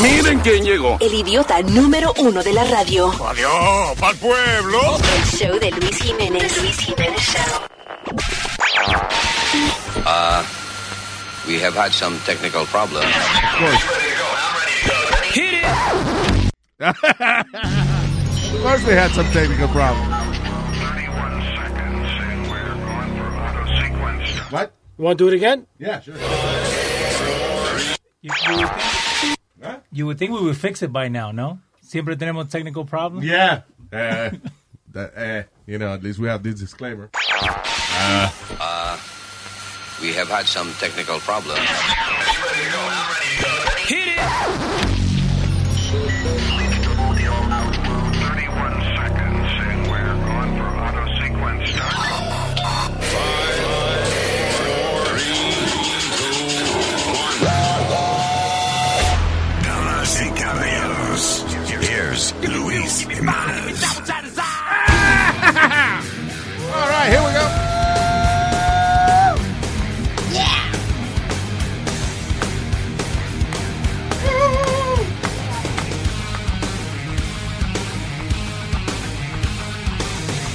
Miren quién llegó. El idiota número uno de la radio. Adiós, pa'l pueblo. El show de Luis Jiménez. Luis Jiménez Show. Uh, we have had some technical problems. Of course they had some technical problems. What? You want to do it again? Yeah, sure. You, you would think, you would think we would fix it by now, no? Siempre tenemos technical problems. Yeah. Uh, that, uh, you know, at least we have this disclaimer. Uh, we have had some technical problems. Luis Jimenez. All right, here we go.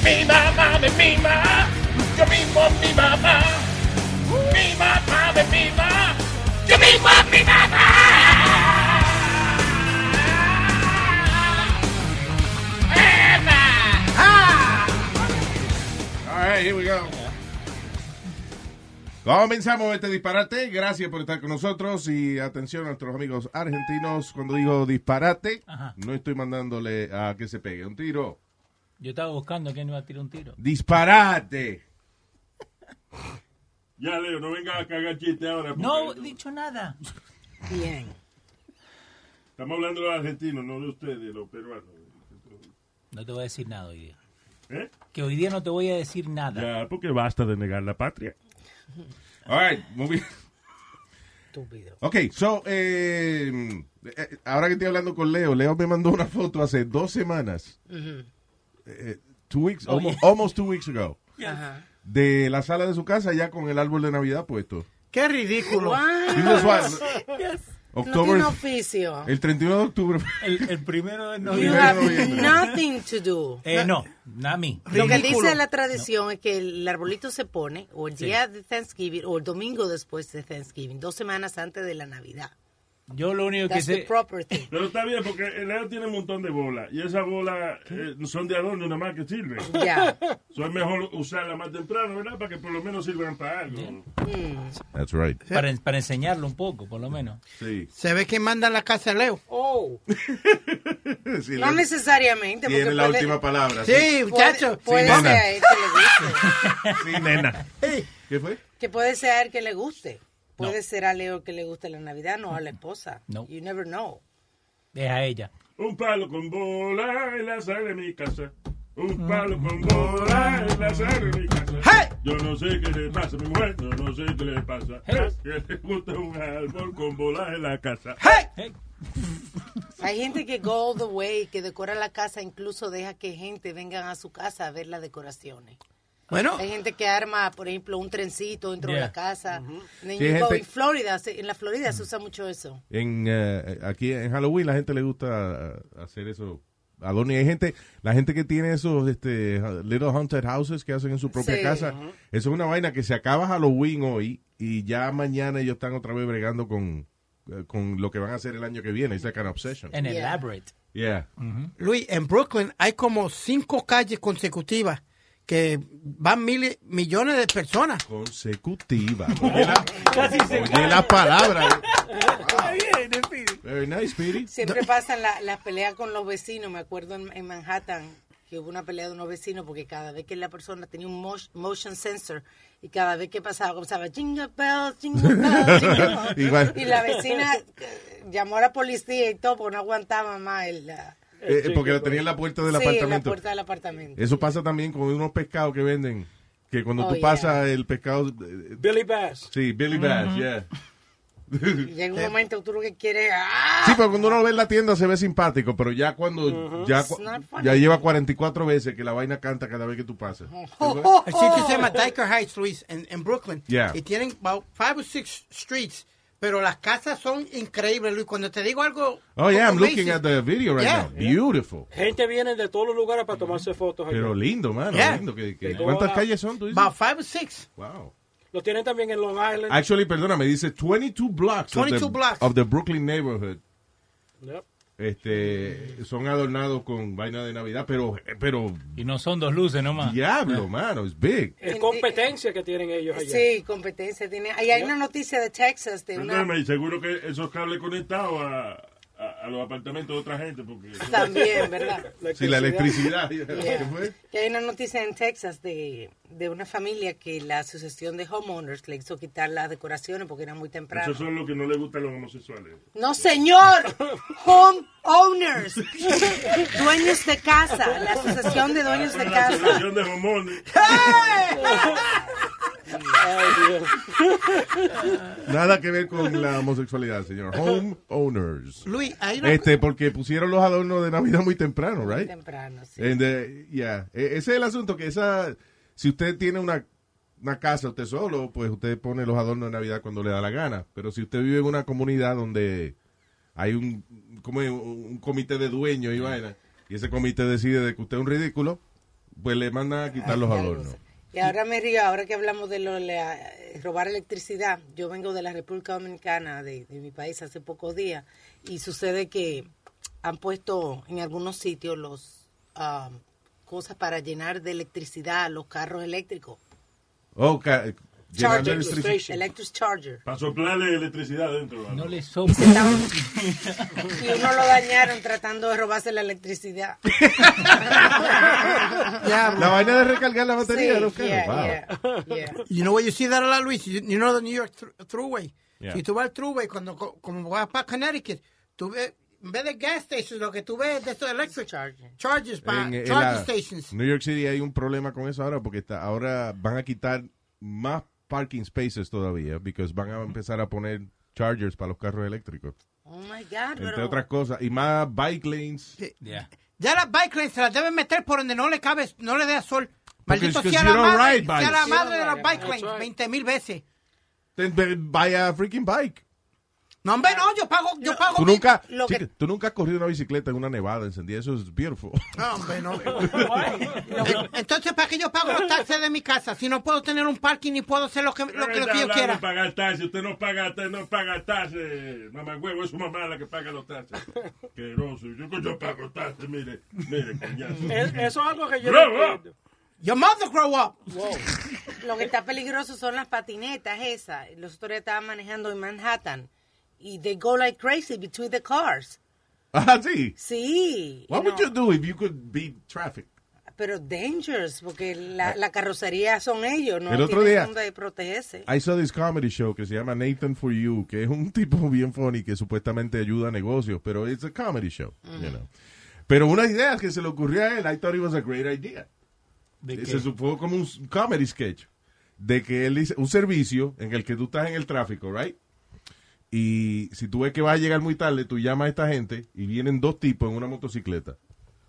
Mi mamá de mi mamá, yo mismo mi mamá. Mi mamá de mi mamá, yo mismo mi mamá. Right, here we go. Comenzamos este disparate. Gracias por estar con nosotros y atención a nuestros amigos argentinos. Cuando digo disparate, Ajá. no estoy mandándole a que se pegue un tiro. Yo estaba buscando quién iba a tirar un tiro. Disparate. Ya, Leo, no vengas a cagar chiste ahora. No he dicho nada. Bien. Estamos hablando de los argentinos, no de ustedes, de los peruanos. No te voy a decir nada hoy día. ¿Eh? Que hoy día no te voy a decir nada. Ya, porque basta de negar la patria. All right, moving. Estúpido. Ok, so, eh, eh, ahora que estoy hablando con Leo, Leo me mandó una foto hace dos semanas. Eh, two weeks, Oh, almost, yeah. almost two weeks ago. Ajá. De la sala de su casa ya con el árbol de Navidad puesto. Qué ridículo. This is why- No October, tiene oficio. el 31 de octubre. El, el primero de You noviembre. have noviembre. nothing to do. Eh, no, not me. Lo que dice la tradición es que el arbolito se pone o el día de Thanksgiving o el domingo después de Thanksgiving, dos semanas antes de la Navidad. Yo lo único que That's the sé. proper thing. Pero está bien, porque el Leo tiene un montón de bolas. Y esas bolas eh, son de adorno nada más que sirven. Ya. So, es mejor usarlas más temprano, ¿verdad? Para que por lo menos sirvan para algo. That's right. Para, para enseñarlo un poco, por lo menos. Sí. Se ve que manda en la casa de Leo. Oh, Sí, no Leo necesariamente. tiene la puede- última palabra. Sí, Puede, muchacho. puede Sí, ser nena. a él que le guste. Sí, nena. ¿Qué fue? Que puede ser a él que le guste. Puede ser a Leo que le guste la Navidad, no a la esposa. No. You never know. Es a ella. Un palo con bola en la sala de mi casa. Un palo con bola en la sala de mi casa. ¡Hey! Yo no sé qué le pasa a mi mujer, yo no sé qué le pasa. Hey. Es que le gusta un árbol con bola en la casa. Hey. Hay gente que go all the way, que decora la casa, incluso deja que gente vengan a su casa a ver las decoraciones. Bueno, Hay gente que arma, por ejemplo, un trencito dentro de Yeah. la casa. Then Sí, you go- gente- En Florida, se- en la Florida se usa mucho eso. En, eh, aquí en Halloween la gente le gusta eh, hacer eso. Adorno. Y hay gente, la gente que tiene esos este, little haunted houses que hacen en su propia Sí. casa. Eso es una vaina que se acaba Halloween hoy y ya mañana ellos están otra vez bregando con, eh, con lo que van a hacer el año que viene. It's like an obsession. En Yeah. elaborate. Yeah. Luis, en Brooklyn hay como cinco calles consecutivas que van miles, millones de personas. Consecutiva. Oye la, oye la palabra. Very nice, Speedy. Siempre pasan la- las peleas con los vecinos. Me acuerdo en, en Manhattan que hubo una pelea de unos vecinos porque cada vez que la persona tenía un mo- motion sensor y cada vez que pasaba comenzaba jingle bells, jingle bells, jingle bells. Y la vecina llamó a la policía y todo porque no aguantaba más el, la- Eh, porque lo tenía en la puerta del sí, en la apartamento. puerta del apartamento. Eso pasa también con unos pescados que venden. Que cuando Oh, tú yeah. pasas el pescado. eh, Billy Bass. Sí, Billy Bass, yeah. Y llega un momento tú lo que quieres ¡ah! Sí, pero cuando uno lo ve en la tienda se ve simpático, pero ya cuando ya, It's not funny. ya lleva 44 veces que la vaina canta cada vez que tú pasas. El sitio se llama Diker Heights, Luis, en, en Brooklyn. Yeah. Y tienen about five or six streets, pero las casas son increíbles, Luis. Cuando te digo algo... Oh, yeah, I'm amazing. looking at the video right Yeah. now. Beautiful. Gente viene de todos los lugares para tomarse fotos. Pero lindo, mano. Yeah. Lindo. que- Sí, ¿Cuántas como- calles son? tú dices? About five or six. Wow. Lo tienen también en Long Island. Actually, perdona, me dice 22 blocks, of, 22 the, blocks. of the Brooklyn neighborhood. Yep. Este, son adornados con vaina de Navidad, pero, pero Y no son dos luces nomás. diablo, mano, es big. Es competencia que tienen ellos allá. Sí, competencia tiene. Y hay una noticia de Texas de una Perdóname, y seguro que esos cables conectados a, a, a los apartamentos de otra gente, porque... también, ¿verdad? Sí, la electricidad. Yeah. ¿Qué fue? Que hay una noticia en Texas de, de una familia que la asociación de homeowners le hizo quitar las decoraciones porque era muy temprano. Eso son lo que no le gustan a los homosexuales. No, señor. Homeowners. Dueños de casa. La asociación de dueños de La casa. asociación de homones. Nada que ver con la homosexualidad, señor. Home owners. Luis, hay una... Este, porque pusieron los adornos de Navidad muy temprano, right? Temprano, sí. And, uh, yeah. E- Ese es el asunto, que esa, si usted tiene una, una casa usted solo, pues usted pone los adornos de Navidad cuando le da la gana. Pero si usted vive en una comunidad donde hay un, como un, comité de dueños y vaina, y ese comité decide de que usted es un ridículo, pues le mandan a quitar los adornos. Y ahora me río, ahora que hablamos de lo la- robar electricidad, yo vengo de la República Dominicana, de, de mi país, hace pocos días, y sucede que han puesto en algunos sitios los ah, cosas para llenar de electricidad los carros electricos. Oh, ca- Charger, electric charger. Para soplarle electricidad dentro. No le sopla. y uno lo dañaron tratando de robarse la electricidad. La vaina de recargar la batería Sí, los carros. yeah, wow. yeah, yeah. You know where you see that a lot, Luis? You, you know the New York thru- Thruway. Yeah. Si tú vas al Thruway, cuando, co- como vas para Connecticut, tú ves, en vez de gas stations, lo que tú ves de estos electric Charging. charges, para charging la- stations. New York City hay un problema con eso ahora porque está, ahora van a quitar más parking spaces todavía porque van a empezar a poner chargers para los carros eléctricos, Oh my God, entre pero- otras cosas, y más bike lanes. Yeah. Ya las bike lanes se las deben meter por donde no le cabe, no le dé sol. Maldito sea la madre, sea la madre de las bike lanes, right. 20 mil veces. Then buy a freaking bike. No, hombre, no, yo pago, yo pago. Tú mi- nunca, lo chica, que- tú nunca has corrido una bicicleta en una nevada encendida, eso es beautiful. No, hombre, no. Entonces, ¿para qué yo pago los taxes de mi casa? Si no puedo tener un parking ni puedo hacer lo que, lo que, lo que yo Está hablando quiera. de pagar taxes. Usted no paga, usted no paga taxes. Mamá huevo, es su mamá la que paga los taxes. Queroso. Yo, yo pago taxes, mire. Mire, coñazo. Es- eso es algo que yo Grow no. Your mother grow up. Lo que está peligroso son las patinetas esas. Los otros estaban manejando en Manhattan y they go like crazy between the cars. ah, sí. Sí. What you would know, you do if you could beat traffic? Pero dangerous, porque la, la carrocería son ellos, no El otro día- protegerse. I saw this comedy show que se llama Nathan for You, que es un tipo bien funny que supuestamente ayuda a negocios, pero it's a comedy show, you know. Pero una idea que se le ocurrió a él, I thought it was a great idea. ¿De qué? Se supo como un comedy sketch de que él dice un servicio en el que tú estás en el tráfico, right? Y si tú ves que vas a llegar muy tarde, tú llamas a esta gente y vienen dos tipos en una motocicleta.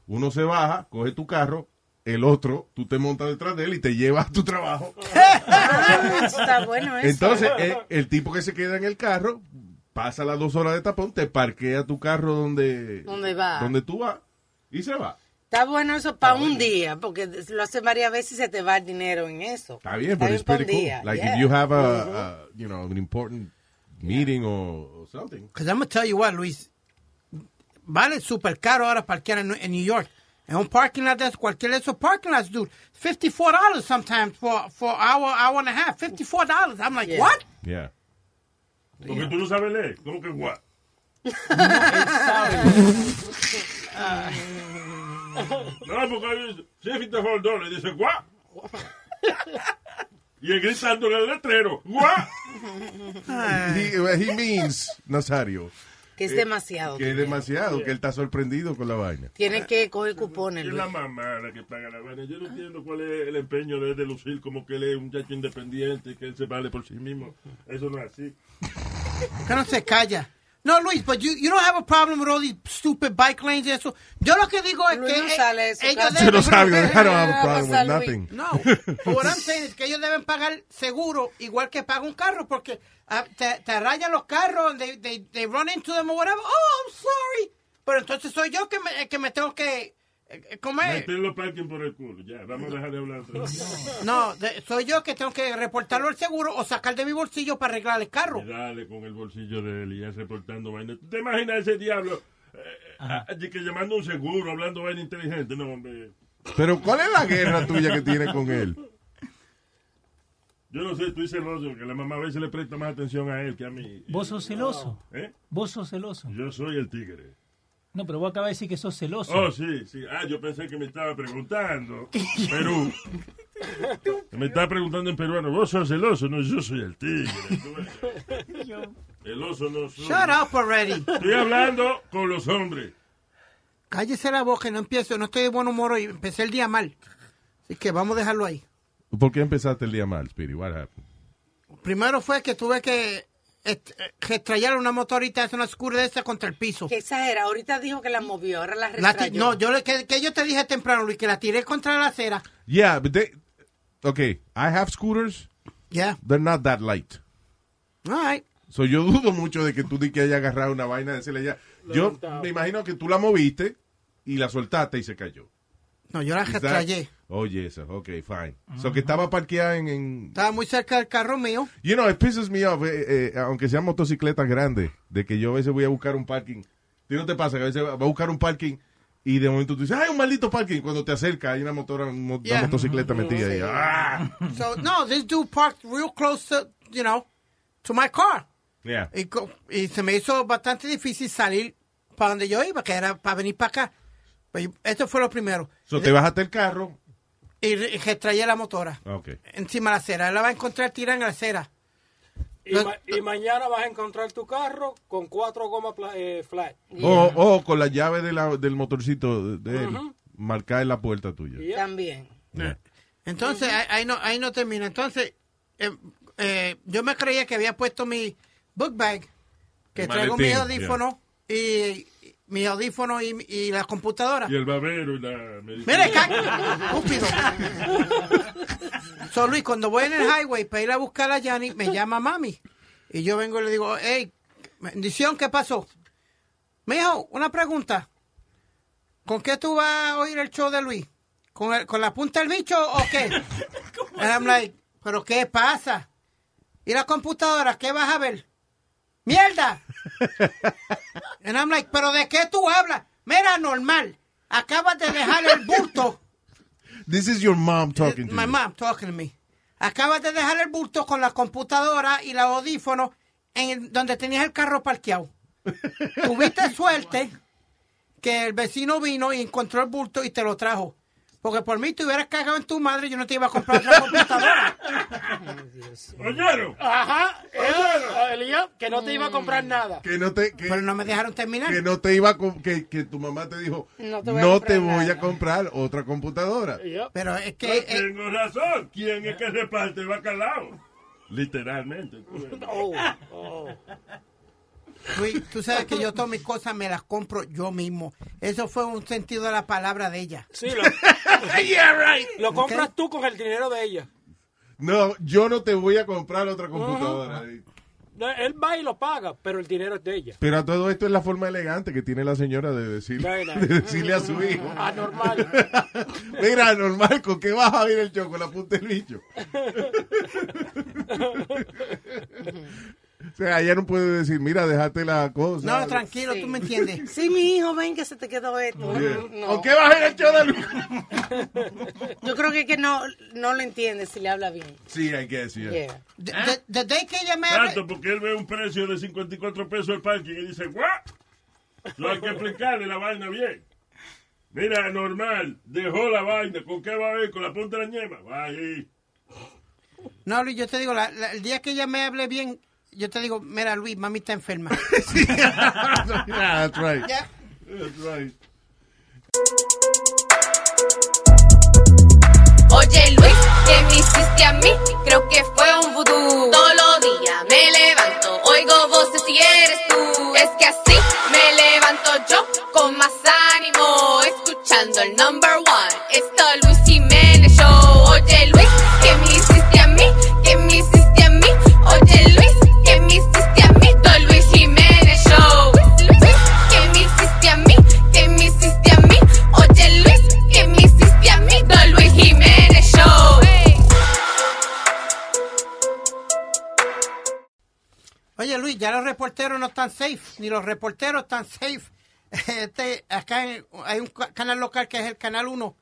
Uno se baja, coge tu carro, el otro, tú te montas detrás de él y te llevas a tu trabajo. Ah, está bueno eso. Entonces, eh, el tipo que se queda en el carro pasa las dos horas de tapón, te parquea tu carro donde, ¿Dónde va? donde tú vas y se va. Está bueno eso para un día, porque lo hace varias veces y se te va el dinero en eso. Está bien, pero es pretty cool. Like yeah. if you have a, a, you know, an important meeting or, or something. Because I'm going to tell you what, Luis. Vale súper caro ahora parquear en, en New York. En un parking lot de cualquier de esos parking lots, dude. $54 sometimes for, for hour, hour and a half. $54. I'm like, Yeah. what? Yeah. Porque tú no sabes leer. ¿Cómo que what? No, porque dice, $54 dólares. Dice, what? Y él gritando en el letrero? He, he means, Nazario, Que es demasiado. que es demasiado, que él está sorprendido con la vaina. Tiene que coger cupones, Es la mamá la que paga la vaina. Yo no entiendo cuál es el empeño de, de lucir como que él es un muchacho independiente y que él se vale por sí mismo. Eso no es así. Que no se calla. No, Luis, but you, you don't have a problem with all these stupid bike lanes y eso. Yo lo que digo es Luis, que no eh, sale eso, ellos casi. Yo no deben... sabía, I don't have a problem with nothing. No, but what I'm saying es que ellos deben pagar seguro igual que paga un carro porque ah, te, te rayan los carros, they, they, they run into them or whatever. Oh, I'm sorry. Pero entonces soy yo que me, que me tengo que... eh, ¿Cómo es? Meter los parking por el culo. Ya, vamos a dejar de hablar. No, de- soy yo que tengo que reportarlo al seguro o sacar de mi bolsillo para arreglar el carro. Y dale con el bolsillo de él y ya reportando vaina. ¿Tú te imaginas ese diablo? eh, de que llamando a un seguro, hablando vaina inteligente. No, hombre. Pero ¿cuál es la guerra tuya que tiene con él? Yo no sé, estoy celoso porque la mamá a veces le presta más atención a él que a mí. Vos sos celoso. ¿Eh? Vos sos celoso. Yo soy el tigre. No, pero vos acabas de decir que sos celoso. Oh, sí, sí. Ah, yo pensé que me estaba preguntando. Perú. Me estaba preguntando en peruano. ¿Vos sos el oso? No, yo soy el tigre. El oso no soy. Shut up already. Estoy hablando con los hombres. Cállese la boca y no empiezo. No estoy de buen humor hoy. Empecé el día mal. Así que vamos a dejarlo ahí. ¿Por qué empezaste el día mal, Speedy? What happened? Primero fue que tuve que eh, restrayar una motorita, es una scooter de esa contra el piso. Que exagera. Ahorita dijo que la movió, ahora la restrayó. no, yo le, que, que yo te dije temprano, Luis, que la tiré contra la acera. Yeah, but they... Okay, I have scooters. Yeah. They're not that light. All right. So yo dudo mucho de que tú di que haya agarrado una vaina de decirle ya. Yo me imagino que tú la moviste y la soltaste y se cayó. No, yo la restrayé. Oye, eso, ok, fine. So que estaba parqueada en, en- Estaba muy cerca del carro mío. You know, it pisses me off, eh, eh, aunque sean motocicletas grandes, de que yo a veces voy a buscar un parking. ¿Ti no te pasa que a veces va a buscar un parking y de momento tú dices, ¡ay, un maldito parking! Cuando te acerca hay una, motora, una Yeah. motocicleta metida ahí. ¡Ah! So, no, this dude parked real close to, you know, to my car. Yeah. Y, y se me hizo bastante difícil salir para donde yo iba, que era para venir para acá. Pues, esto fue lo primero. So te bajaste el carro. Y, y restrayé la motora. Ok. Encima de la acera. Él la va a encontrar tirada en la acera. Y, ma- y mañana vas a encontrar tu carro con cuatro gomas eh, flat. O, o con la llave de la- del motorcito de él, marcada en la puerta tuya. También. Yeah. Entonces, ahí, ahí no, ahí no termina. Entonces, eh, eh, yo me creía que había puesto mi book bag, que El traigo maletín, audífonos y, y mis audífonos y, y la computadora. Y el babero y la medicina. Estúpido. So, Luis, cuando voy en el highway para ir a buscar a Yanni, me llama mami. Y yo vengo y le digo, hey, bendición, ¿qué pasó? Mijo, una pregunta. ¿Con qué tú vas a oír el show de Luis? ¿Con, el- con la punta del bicho o qué? And I'm like, ¿pero qué pasa? ¿Y la computadora? ¿Qué vas a ver? ¡Mierda! And I'm like, ¿pero de qué tú hablas? Mira, normal. Acabas de dejar el bulto. This is your mom talking to My you. mom talking to me. Acabas de dejar el bulto con la computadora y los audífonos en donde tenías el carro parqueado. Tuviste suerte que el vecino vino y encontró el bulto y te lo trajo. Porque por mí te hubieras cagado en tu madre y yo no te iba a comprar otra computadora. ¿Oyeron? Ajá. Eso, Elías, que no te iba a comprar nada. Que no te, que, Pero no me dejaron terminar. que no te iba a que, que tu mamá te dijo, No no te te voy a comprar otra computadora. Pero es que... Eh, tengo razón. ¿Quién es que reparte el bacalao? Literalmente. Oh, oh. Luis, tú sabes que yo todas mis cosas me las compro yo mismo. Eso fue un sentido de la palabra de ella. Sí, lo, lo compras tú con el dinero de ella. No, yo no te voy a comprar otra computadora. No, Él va y lo paga, pero el dinero es de ella. Pero a todo esto es la forma elegante que tiene la señora de, decir, de decirle a su hijo. Anormal. Mira, normal, ¿con qué vas a ver el choco? La punta del bicho. o sea, ella no puede decir, mira, déjate la cosa. No, tranquilo, tú me entiendes. Sí, mi hijo, ven que se te quedó esto. Yeah. No. ¿Con qué vas a show de Luis? Yo creo que, es que no, no lo entiende si le habla bien. Sí, I guess, yeah. Yeah. Que ella me... Tanto porque él ve un precio de 54 pesos el parking y dice, ¿what? No hay que explicarle la vaina bien. Mira, normal, dejó la vaina. ¿Con qué va a ver? ¿Con la punta de la ñema? Va ahí. No, Luis, yo te digo, la- la- el día que ella me hable bien, yo te digo, mira, Luis, mami está enferma. yeah, that's right. Ya. That's right. Oye Luis, ¿qué me hiciste a mí? Creo que fue un vudú. Todos los días me levanto, oigo voces y eres tú. Es que así me levanto yo con más ánimo, escuchando el number one. Esto Luis Jiménez Show. Ya los reporteros no están safe, ni los reporteros están safe. Este, acá en- hay un ca- canal local que es el Canal 1,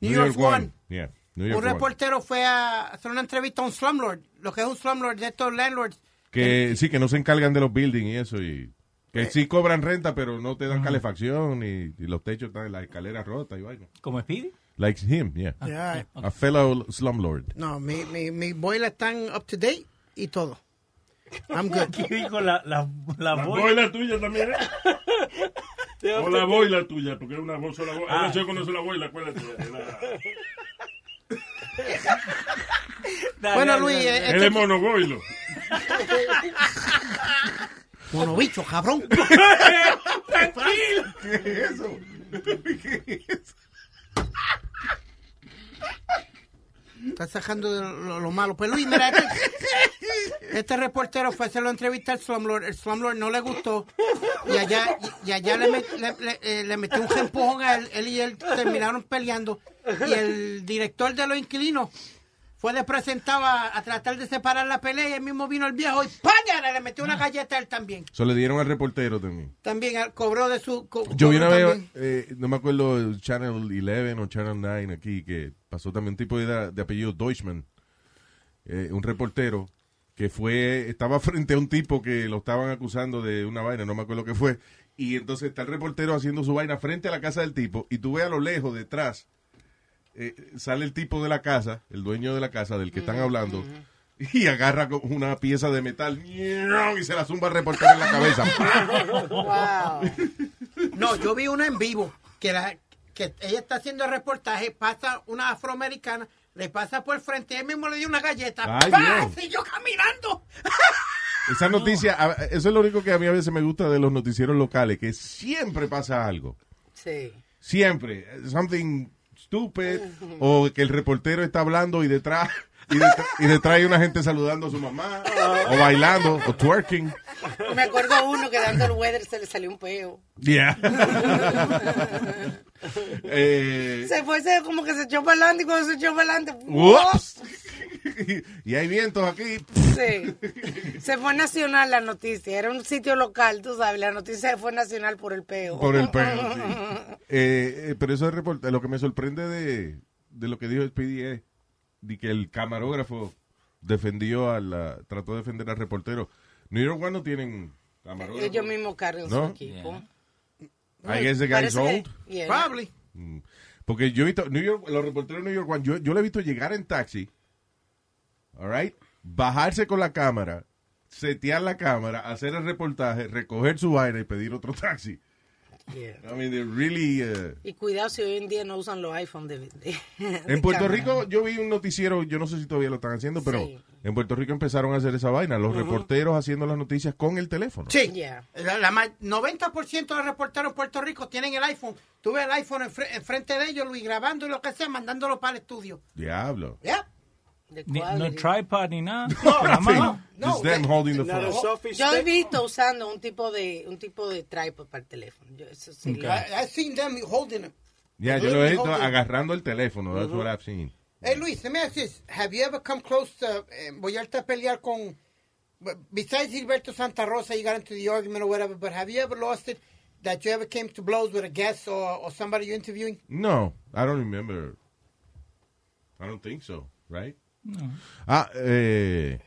New, York, One. Yeah, New York Un One. reportero fue a hacer una entrevista a un slumlord, lo que es un slumlord de estos landlords. Que sí, que no se encargan de los buildings y eso. y Que sí cobran renta, pero no te dan calefacción y, y los techos están en las escaleras rotas y vaina. ¿Como Speedy? Like him, yeah. Yeah. A fellow slumlord. No, mi, mi, mi boiler están up to date y todo. I'm good. ¿Qué dijo la, la, la, La boy? boila tuya también, ¿eh? O la boila tuya, porque es una voz sola. Ah. No sé con eso la boila, acuérdate. La... Bueno, Luis, Él es monoboilo. Monobicho, cabrón. Tranquilo. ¿Qué es eso? ¿Qué es eso? Está sacando de lo, lo malo. Pues Luis, mira, este, este reportero fue a hacer la entrevista al Slumlord. El Slumlord no le gustó. Y allá, y, y allá le, met- le, le- eh, le metió un empujón a él. Él y él terminaron peleando. Y el director de los inquilinos fue de presentado a, a tratar de separar la pelea. Y él mismo vino el viejo y ¡páñala! Le metió una galleta a él también. Se le dieron al reportero también. También cobró de su. co- Yo vi una vez, eh, no me acuerdo, Channel 11 o Channel 9 aquí, que pasó también un tipo de, de apellido Deutschman, eh, un reportero, que fue, estaba frente a un tipo que lo estaban acusando de una vaina, no me acuerdo qué fue, y entonces está el reportero haciendo su vaina frente a la casa del tipo, y tú ves a lo lejos, detrás, eh, sale el tipo de la casa, el dueño de la casa del que están hablando, y agarra una pieza de metal y se la zumba al reportero en la cabeza. No, yo vi una en vivo que, la, que ella está haciendo el reportaje, pasa una afroamericana, le pasa por el frente, él mismo le dio una galleta. Ay, ¡Pah! Siguió caminando. Esa noticia, eso es lo único que a mí a veces me gusta de los noticieros locales, que siempre pasa algo. Sí. Siempre. Something stupid, o que el reportero está hablando y detrás, y detrás, y detrás hay una gente saludando a su mamá, o bailando, o twerking. Me acuerdo uno que dando el weather se le salió un peo. Yeah. Eh, Se fue, se, como que se echó para adelante y cuando se echó para adelante. Y hay vientos aquí. Sí. Se fue nacional la noticia. Era un sitio local, tú sabes. La noticia fue nacional por el peo. Por el pelo, sí. Eh, eh, pero eso es lo que me sorprende de, de lo que dijo Speedy es de que el camarógrafo defendió a la, trató de defender al reportero. New York One no tienen camarógrafo. Ellos mismos cargan ¿No? su equipo. I guess the guy's que- old. yeah. Probably. Mm. Porque yo he visto, New York, los reporteros de New York One, yo, yo le he visto llegar en taxi, all right, bajarse con la cámara, setear la cámara, hacer el reportaje, recoger su vaina y pedir otro taxi. Yeah. I mean, they're really... uh, Y cuidado si hoy en día no usan los iPhones de, de- de En Puerto cámara. Rico yo vi un noticiero, yo no sé si todavía lo están haciendo, pero Sí. en Puerto Rico empezaron a hacer esa vaina, los reporteros haciendo las noticias con el teléfono. Sí. Yeah. La, la ma- 90% de los reporteros en Puerto Rico tienen el iPhone. Tú ves el iPhone enfre- enfrente de ellos, Luis, grabando y lo que sea, mandándolo para el estudio. Diablo. Ni- no tripod ni nada. No, no, just them holding the phone. Yo he visto usando un tipo de un tipo de tripod para el teléfono. Yo, eso sí. lo- I, I've seen them holding it. Ya, yo lo he visto agarrando el teléfono, that's what I've seen. Hey, Luis, let me ask this. Have you ever come close to, eh, voy a a pelear con, besides Gilberto Santa Rosa, you got into the argument or whatever, but have you ever lost it that you ever came to blows with a guest or, or somebody you're interviewing? No, I don't remember. I don't think so, right? Ah, eh,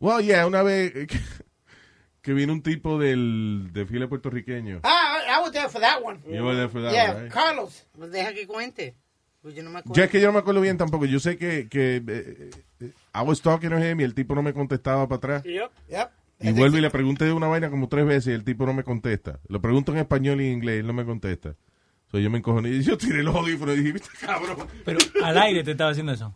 well, yeah, una vez que, que vino un tipo del desfile puertorriqueño. Ah, I, I was there for that one. You were there for that yeah, one, right? Carlos. Pues deja que cuente. Pues yo no me acuerdo. Ya es que yo no me acuerdo bien tampoco. Yo sé que, que eh, eh, I was talking to him y el tipo no me contestaba para atrás. Yep. Yep. Y vuelvo y le pregunté de una vaina como tres veces y el tipo no me contesta. Lo pregunto en español y en inglés y él no me contesta. So yo me encojoné y yo tiré los audífonos y dije, "Viste, cabrón. Pero al aire te estaba haciendo eso.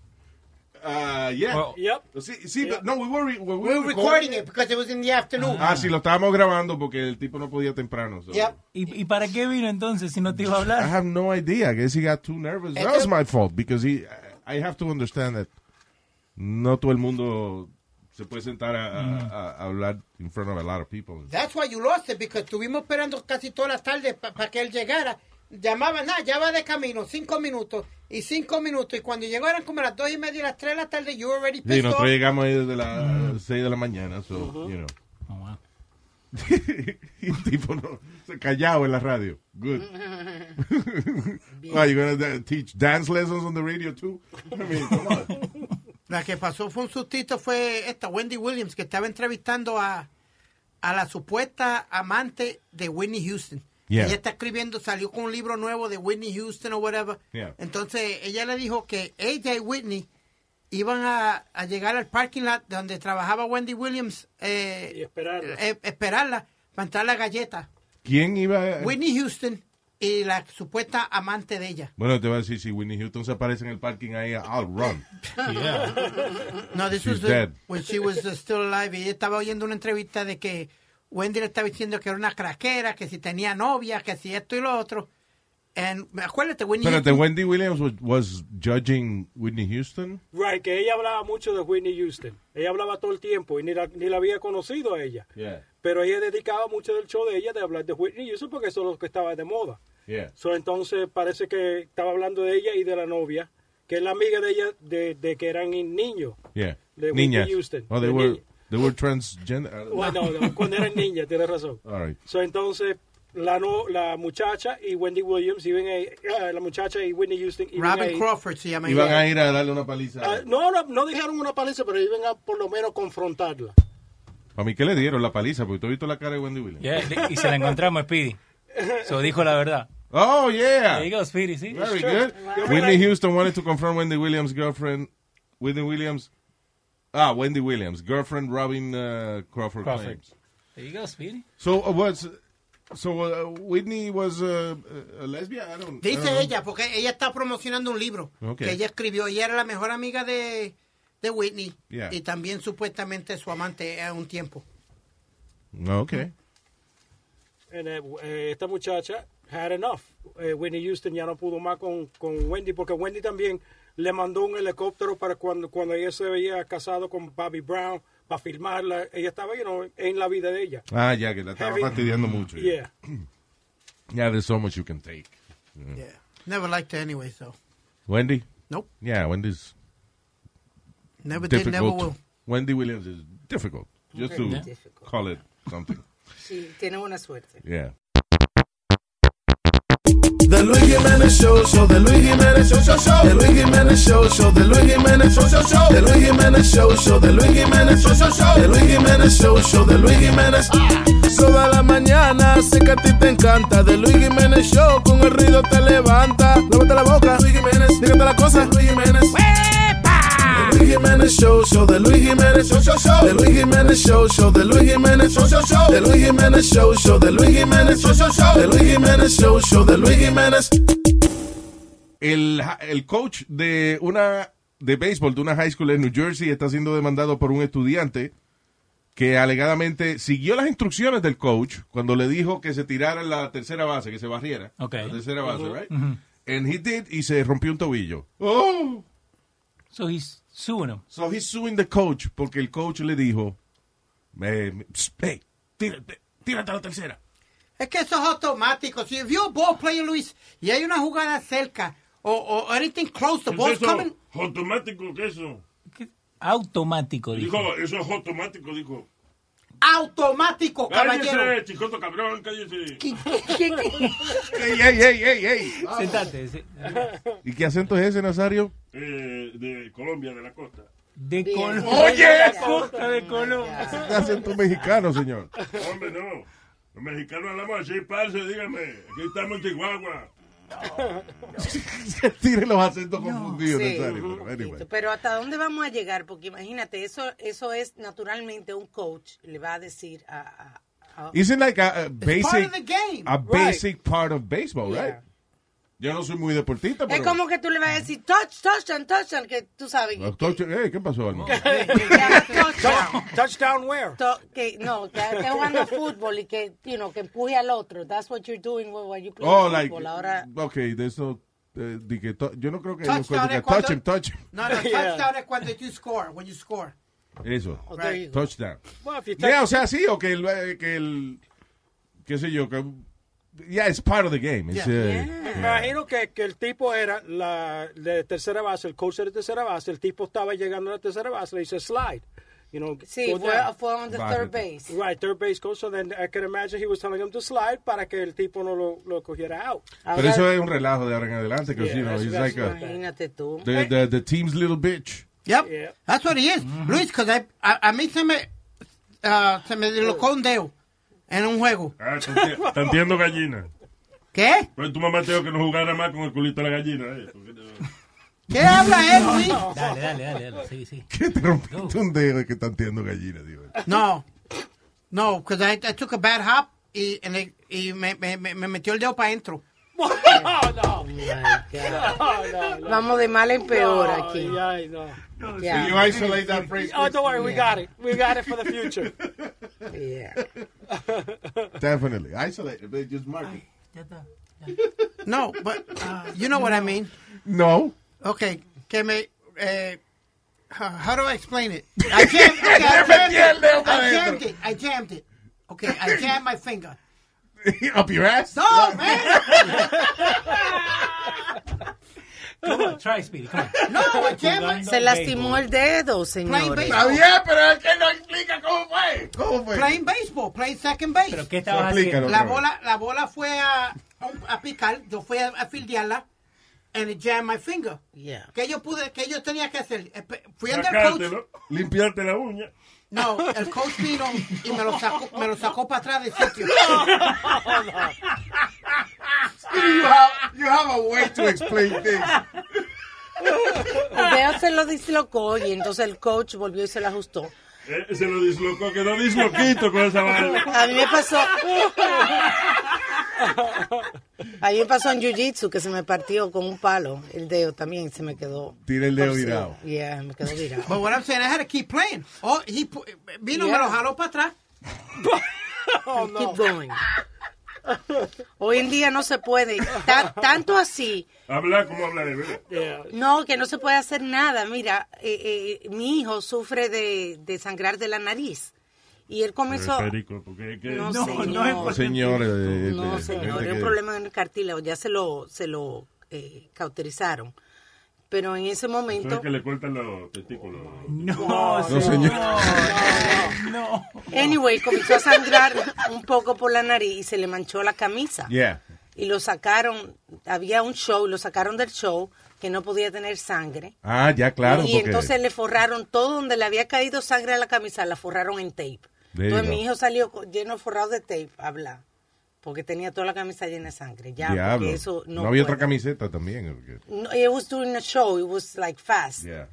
Ah, yeah. Oh. Yep. Sí, sí, but no, we were, we were, We were recording it because it was in the afternoon. Ah, sí, lo estábamos grabando porque el tipo no podía temprano. so. Yep. ¿Y, ¿Y para qué vino entonces si no te iba a I hablar? have no idea. I guess he got too nervous. That was my fault because he. I have to understand that no todo el mundo se puede sentar a, a- a- a hablar in front of a lot of people. That's why you lost it, because estuvimos esperando casi toda la tarde para que él llegara. Llamaba, nada, ya va de camino, cinco minutos y cinco minutos. Y cuando llegó eran como las dos y media y las tres de la tarde, you already Sí, pissed nosotros off. llegamos ahí desde las 6 de la mañana, so, you know. Oh, wow. y el tipo no, se callado en la radio. Good. Why, you gonna teach dance lessons on the radio too? I mean, come on. La que pasó fue un sustito, fue esta Wendy Williams, que estaba entrevistando a, a la supuesta amante de Whitney Houston. Yeah. Ella está escribiendo, salió con un libro nuevo de Whitney Houston o whatever. Yeah. Entonces ella le dijo que ella y Whitney iban a, a llegar al parking lot donde trabajaba Wendy Williams eh, Y esperarla. eh, esperarla para entrar la galleta. ¿Quién iba a... Whitney Houston y la supuesta amante de ella. Bueno, te voy a decir, si Whitney Houston se aparece en el parking ahí, I'll run. No, this She's was dead. when she was still alive. Y ella estaba oyendo una entrevista de que Wendy le estaba diciendo que era una craquera, que si tenía novia, que si esto y lo otro. And acuérdate, Whitney Espérate, Houston- Wendy Williams was, was judging Whitney Houston. Right, que ella hablaba mucho de Whitney Houston. Ella hablaba todo el tiempo y ni la, ni la había conocido a ella. Yeah. Pero ella dedicaba mucho del show de ella de hablar de Whitney Houston porque eso es lo que estaba de moda. Yeah. So, entonces parece que estaba hablando de ella y de la novia, que es la amiga de ella de, de que eran niños. Yeah. De Whitney Niñas. Houston. Oh, they De were, niña. They were transgender. Bueno, no, cuando eran niñas, tienes razón. All right. So, entonces la, no, la muchacha y Wendy Williams iban a ah, la muchacha y Whitney Houston iban a Robin ir- Crawford se llama Iban ella. a ir a darle una paliza. Ah, no, no, no dijeron una paliza, pero iban a por lo menos confrontarla. A mí que le dieron la paliza, porque tú has visto la cara de Wendy Williams. Yeah, y se la encontramos, Speedy. So dijo la verdad. Oh, yeah. There you go, Speedy, sí. Very Sure. good. Yo Whitney Houston wanted to confront Wendy Williams' girlfriend. Whitney Williams. Ah, Wendy Williams, girlfriend Robin uh, Crawford, Crawford. claims. There you go, Speedy. So uh, what's so uh, Whitney was uh, a lesbian? I don't. I Dice don't know. ella, porque ella está promocionando un libro que ella escribió. Ella era la mejor amiga de, de Whitney Yeah. y también supuestamente su amante a un tiempo. Okay. And, eh, eh, esta muchacha had enough. Eh, Whitney Houston ya no pudo más con, con Wendy, porque Wendy también le mandó un helicóptero para cuando, cuando ella se veía casado con Bobby Brown, para filmarla. Ella estaba you know, en la vida de ella. Ah, ya que la estaba fastidiando mucho. Yeah. Yeah, there's so much you can take. Yeah. Never liked her anyway, so. Wendy. Nope. Yeah, Wendy's Never did, difficult. never will. Wendy Williams is difficult. Just to difficult. call it something. Sí, tiene buena suerte. Yeah. The Luis Jiménez Show, show, the Luis Jiménez Show, show, show. The Luis Jiménez Show, show, the Luis Jiménez Show, show, show. The Luis Jiménez Show, show, the Luis Jiménez Show, show, show. The Luis Jiménez Show, show, the Luis Jiménez. Toda la mañana sé que a ti te encanta. The Luis Jiménez Show, con el ruido te levanta. Lávate la boca, Luis Jiménez. Dígate la cosa, Luis Jiménez. The Luis Jiménez Show, show, the Luis Jiménez Show, show, show. The Luis Jiménez Show, show, the Luis Jiménez Show, show, show. The Luis Jiménez Show, show, the Luis Jiménez Show, show, show. The Luis Jiménez Show, show, the Luis Jiménez. El, el coach de una de béisbol de una high school en New Jersey está siendo demandado por un estudiante que alegadamente siguió las instrucciones del coach cuando le dijo que se tirara en la tercera base, que se barriera. Okay. La tercera base, right? And he did y se rompió un tobillo. Oh. So he's suing him. So he's suing the coach porque el coach le dijo, hey, tírate, tírate a la tercera. Es que eso es automático. Si a ball player, Luis, y hay una jugada cerca, o, o anything close, the ¿Qué ball's coming, ¿Automático qué es eso? Automático, dijo. Dijo, eso es automático, dijo. Automático, caballero. Cállese, chicoto cabrón, cállese. Ey, ey, ey, ey, ey. Sentate. sí. ¿Y qué acento es ese, Nazario? Eh, de Colombia, de la costa. De. Colombia. Oye, La costa de Colombia. Es acento mexicano, señor. Hombre, no. Los mexicanos hablamos así, parce, dígame. Aquí estamos en Chihuahua. Tiene los acentos confundidos, Sí. Pero anyway. Pero hasta dónde vamos a llegar, porque imagínate, eso eso es naturalmente un coach le va a decir a, a- a- Isn't like a, a part basic, of the game. a Right. basic part of baseball, Yeah. right? Yo no soy muy deportista, Es pero... como que tú le vas a decir touch, touchdown, touchdown, que tú sabes. Los touch- Hey, ¿Qué pasó, Alma? touchdown. Touchdown where? To- que, no, que esté jugando fútbol y que, you know, que empuje al otro. That's what you're doing when you play Oh, like, football. Ahora, okay, de eso, eh, de que yo no creo que Touchdown que es cuando- touch him, touch him. No, no, touchdown es cuando you score, when you score. Eso, Oh, go. touchdown. Well, if you Yeah, o sea, sí, o que el, eh, que el, qué sé yo, que, yeah, it's part of the game. It's, Yeah. uh, Me imagino que, que el tipo era la de tercera base, el coach de tercera base, el tipo estaba llegando a la tercera base, le dice slide. You know, Sí, go fue- fue on the third base. Right, third base coach. So then I can imagine he was telling him to slide para que el tipo no lo, lo cogiera out. pero eso es un relajo de ahora en adelante, Yeah, you know, that's- he's like a, imagínate tú. the, the, the team's little bitch. Yep. That's what he is. Luis, because a, a mí se me, uh, se me dislocó un dedo en un juego. Ah, te entiendo gallina. ¿Qué? Pues tu mamá te dijo que no jugara más con el culito de la gallina. Eh. ¿Qué habla él, Luis? Dale, dale, dale, dale. Sí, sí. ¿Qué te rompiste un dedo y que están entiendo gallina, tío? No. No, because I, I took a bad hop y, and it- y me, me, me me metió el dedo para adentro. Oh, no. Vamos de mal en peor No, aquí. ay, no. Yeah. You isolate that phrase. Oh, don't worry, we got it. We got it for the future. Yeah. Definitely. Isolate it, but just mark it. No, but uh, you know what I mean. No. Okay, que me... Eh, how, how do I explain it? I jammed, okay, I jammed it. I jammed it. I jammed it. Okay, I jammed my finger. Up your ass? No, man. Come on, try, Speedy. Come on. No, I. Se lastimó el dedo, señores. baseball. pero es que no explica cómo fue. ¿Cómo fue? Playing baseball, playing second base. ¿Pero qué Explícalo haciendo? La bola, la bola fue a, a, picar, yo fui a, a fildearla, and it jammed my finger. Yeah. ¿Qué yo pude, qué yo tenía que hacer? Fui el coach. Limpiarte la uña. No, el coach vino y me lo sacó, me lo sacó para atrás del sitio. You have, you have a way to explain things. Dedo se lo dislocó y entonces el coach volvió y se lo ajustó. Eh, se lo dislocó, quedó disloquito con esa vaina. A mí me pasó. A mí me pasó en jiu-jitsu que se me partió con un palo. El dedo también se me quedó. Tiene el dedo virado. Yeah, me quedó virado. But what I'm saying, I had to keep playing. Oh, he pu- vino, Yeah. me lo jaló para atrás. Keep going. Hoy en día no se puede. Ta- tanto así. Hablar como hablar, ¿verdad? Yeah. No, que no se puede hacer nada. Mira, eh, eh, mi hijo sufre de, de sangrar de la nariz. Y él comenzó. Perico, porque que- No, No, señor. no es Señores, eh, No, eh, señor, gente es un problema en el cartílago. Ya se lo, se lo eh, cauterizaron. Pero en ese Eso momento. es que le cortan los testículos. No, No, señor. no. Anyway, comenzó a sangrar un poco por la nariz y se le manchó la camisa. Yeah. Y lo sacaron, había un show, lo sacaron del show que no podía tener sangre. Ah, ya, claro. y porque- entonces le forraron todo donde le había caído sangre a la camisa, la forraron en tape. Entonces mi hijo salió lleno forrado de tape a hablar. Porque tenía toda la camisa llena de sangre. Ya, Diablo. porque eso no, no había puede. otra camiseta también. porque- No, it was during a show, it was like fast. Yeah.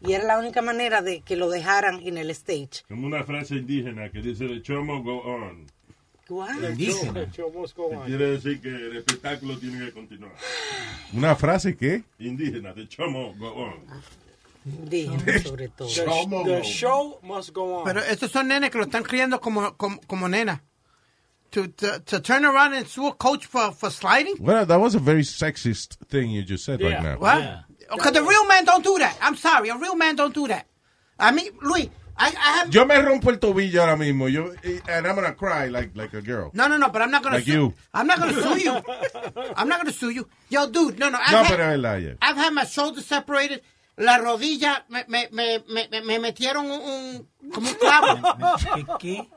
Y era la única manera de que lo dejaran en el stage. Como una frase indígena que dice the show must go on. Indígena. Quiere decir que el espectáculo tiene que continuar. Una frase que. Indígena, the show must go on. Indígena, sobre todo. The, Show the must go show must go on. Pero estos son nenes que lo están criando como, como, como nena. To, to, to turn around and sue a coach for, for sliding? Well, that was a very sexist thing you just said right now. What? Yeah. Because the real man don't do that. I'm sorry, a real man don't do that. I mean, Luis, I, I have... Yo me rompo el tobillo ahora mismo. Yo, and I'm gonna cry like, like a girl. No, no, no, but I'm not gonna Like sue you. I'm not gonna sue you. I'm not gonna sue you. Yo, dude, no, no. I've No, had- pero es verdad, yeah. I've had my shoulders separated. La rodilla, me, me, me, me, me metieron un, un- como un clavo. ¿Qué? qué?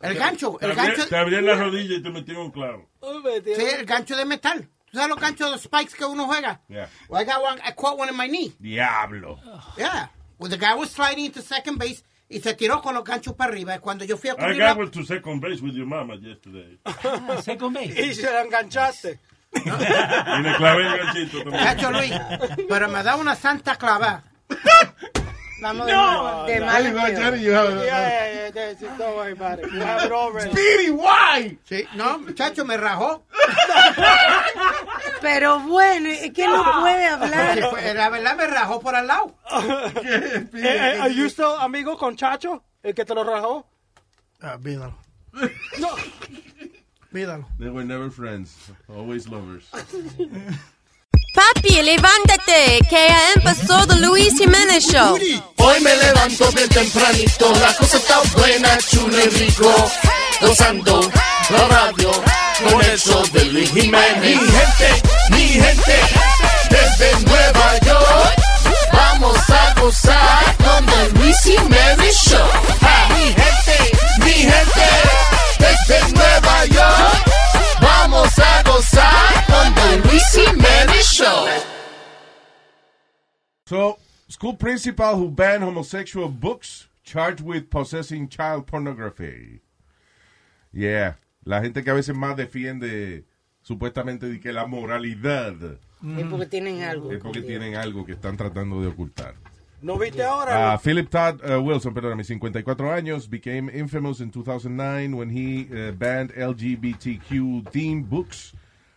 El gancho, Te el abrí- gancho, Te abrían la rodilla y te metieron un clavo. Sí, el gancho de metal. ¿Tú sabes los ganchos de spikes que uno juega? Yeah. Well, I got one, I caught one in my knee. Diablo. Yeah. Well, the guy was sliding into second base y se tiró con los ganchos para arriba. Y Cuando yo fui a I cubrir got la... went to second base with your mama yesterday. Ah, second Y base. se la enganchaste. Y le clavé el ganchito también. Cacho Luis, pero me da una santa clavada. Vamos de, mal- de mal en peor. Yeah, yeah, yeah, that's it. Don't worry about it. You have it already. Speedy, why? Sí, no, muchacho, me rajó. Pero bueno, es que no puede hablar. La verdad me rajó por al lado. Eh, eh, ¿Are you still amigo con Chacho? ¿El que te lo rajó? Ah, vídalo. No. Vídalo. They were never friends, always lovers. Papi, levántate, que ya empezó The Luis Jiménez Show. Hoy me levanto bien tempranito, la cosa está buena, chulo y rico. Gozando la radio con el show de Luis Jiménez. Mi gente, mi gente, desde Nueva York, vamos a gozar con el Luis Jiménez Show. Mi gente, mi gente, desde Nueva York, vamos a gozar con el Luis Jiménez Show. So, school principal who banned homosexual books charged with possessing child pornography. Yeah, la gente que a veces más defiende supuestamente de que la moralidad Es porque tienen algo. es porque tienen algo que están tratando de ocultar. ¿No viste ahora? Uh, Philip Todd uh, Wilson, perdóname, 54 años, became infamous in 2009 when he uh, banned LGBTQ themed books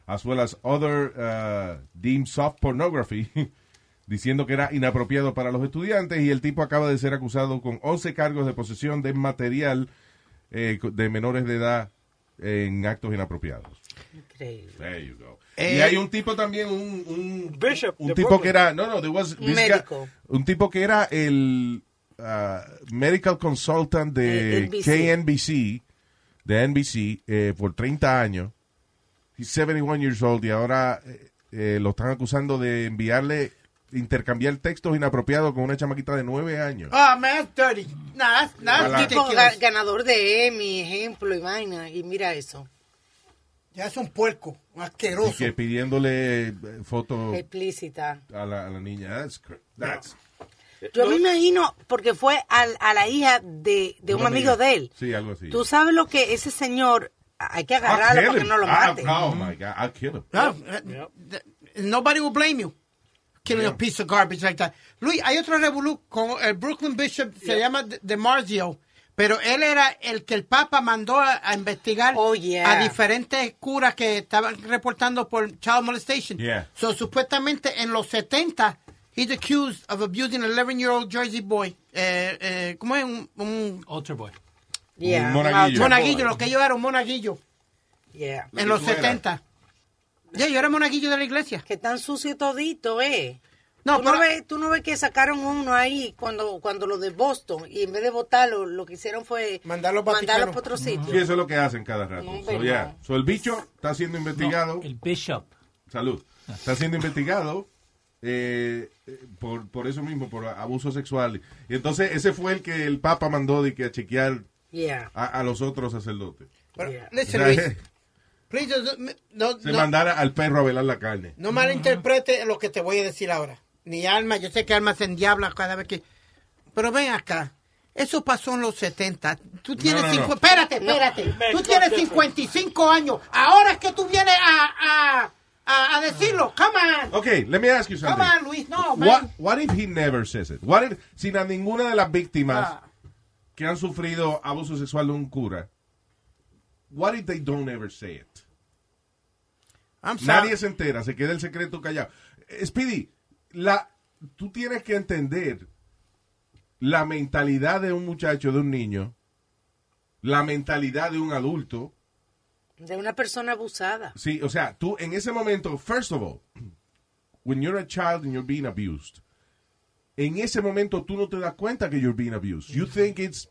as well as other uh, deemed soft pornography, diciendo que era inapropiado para los estudiantes y el tipo acaba de ser acusado con 11 cargos de posesión de material eh, de menores de edad en actos inapropiados. Increíble. There you go. Eh, y hay un tipo también, un, un, Bishop. un tipo Brooklyn. que era, no, no, there was Un this guy- médico. un tipo que era el uh, medical consultant de Eh, NBC. KNBC, de NBC, eh, por 30 años. He's 71 years old y ahora eh, eh, lo están acusando de enviarle, intercambiar textos inapropiados con una chamaquita de 9 años. Ah, man, that's dirty. Nah, that's, that's Ojalá. Tipo ganador de Emmy, ejemplo y vaina. Y mira eso. Ya es un puerco, un Y asqueroso. que pidiéndole eh, fotos Explícita. a la, a la niña. That's, that's Yo me imagino, porque fue al- a, la hija de, de un amigo amiga. de él. Sí, algo así. Tú sabes lo que ese señor, hay que agarrarlo para que no lo I'll- mate. Oh my God, I'll kill him. Ah, eh, th- Nobody will blame you. Killing a piece of garbage like that. Luis, hay otro revolú con el Brooklyn Bishop, se llama De- DeMarzio, pero él era el que el Papa mandó a, a investigar Oh, yeah. a diferentes curas que estaban reportando por child molestation. Yeah. So, supuestamente en los 70, he's accused of abusing an 11-year-old Jersey boy. Eh, eh, ¿Cómo es? Un, un Ultra Boy. Yeah, Un monaguillo. monaguillo, lo que yo era un monaguillo Yeah. en los tú eras. 70. Ya, yo era monaguillo de la iglesia. Que tan sucio todito, eh. No, ¿Tú, no pero- ves, tú no ves que sacaron uno ahí cuando, cuando lo de Boston y en vez de votarlo, lo que hicieron fue Mandarlo mandarlo para otro sitio. Sí, eso es lo que hacen cada rato. No, so, yeah. So, el bicho está siendo investigado. El Bishop. Salud. Está siendo investigado eh, eh, por, por eso mismo, por abuso sexual. Y entonces ese fue el que el Papa mandó de que a chequear Yeah. a, a los otros sacerdotes. Pero, Yeah. listen, O sea, Luis, please, no, no, Se no- mandara al perro a velar la carne. no malinterprete lo que te voy a decir ahora. Ni Alma, yo sé que Alma se endiabla cada vez que... Pero ven acá, eso pasó en los 70. Tú tienes... no, no. cincu- Espérate, espérate. Tú tienes different. 55 años. Ahora es que tú vienes a, a, a, a decirlo. Come on. Okay, let me ask you Come something. on, Luis. No, man. What, what if he never says it? What if, sin a ninguna de las víctimas Ah. que han sufrido abuso sexual de un cura, what if they don't ever say it? I'm sorry. Nadie se entera, se queda el secreto callado. Eh, Speedy, la, tú tienes que entender la mentalidad de un muchacho, de un niño, la mentalidad de un adulto. De una persona abusada. Sí, o sea, tú en ese momento, first of all, when you're a child and you're being abused, en ese momento tú no te das cuenta que you're being abused. You think it's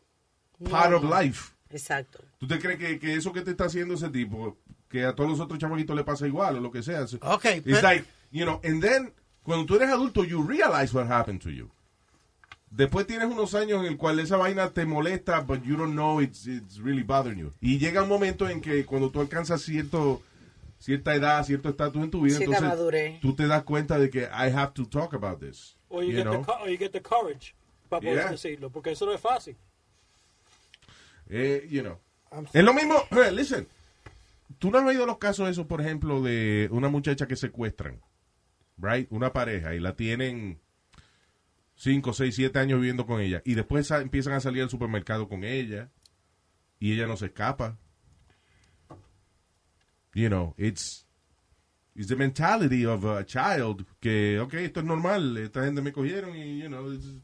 part of life. Exacto. ¿Tú te crees que, que eso que te está haciendo ese tipo, que a todos los otros chamaquitos le pasa igual o lo que sea? Ok, It's pero- like, you know, and then, cuando tú eres adulto, you realize what happened to you. Después tienes unos años en el cual esa vaina te molesta, but you don't know it's, it's really bothering you. Y llega un momento en que cuando tú alcanzas cierto, cierta edad, cierto estatus en tu vida, entonces tú te das cuenta de que I have to talk about this. O you, you get know? the, or you get the courage para poder Yeah. decirlo, porque eso no es fácil. Eh, you know. Es lo mismo, eh, listen, tú no has oído los casos esos, por ejemplo, de una muchacha que secuestran, right? Una pareja y la tienen 5, 6, 7 años viviendo con ella y después empiezan a salir al supermercado con ella y ella no se escapa. you know, it's, it's the mentality of a child que, ok, esto es normal, esta gente me cogieron y, you know, it's-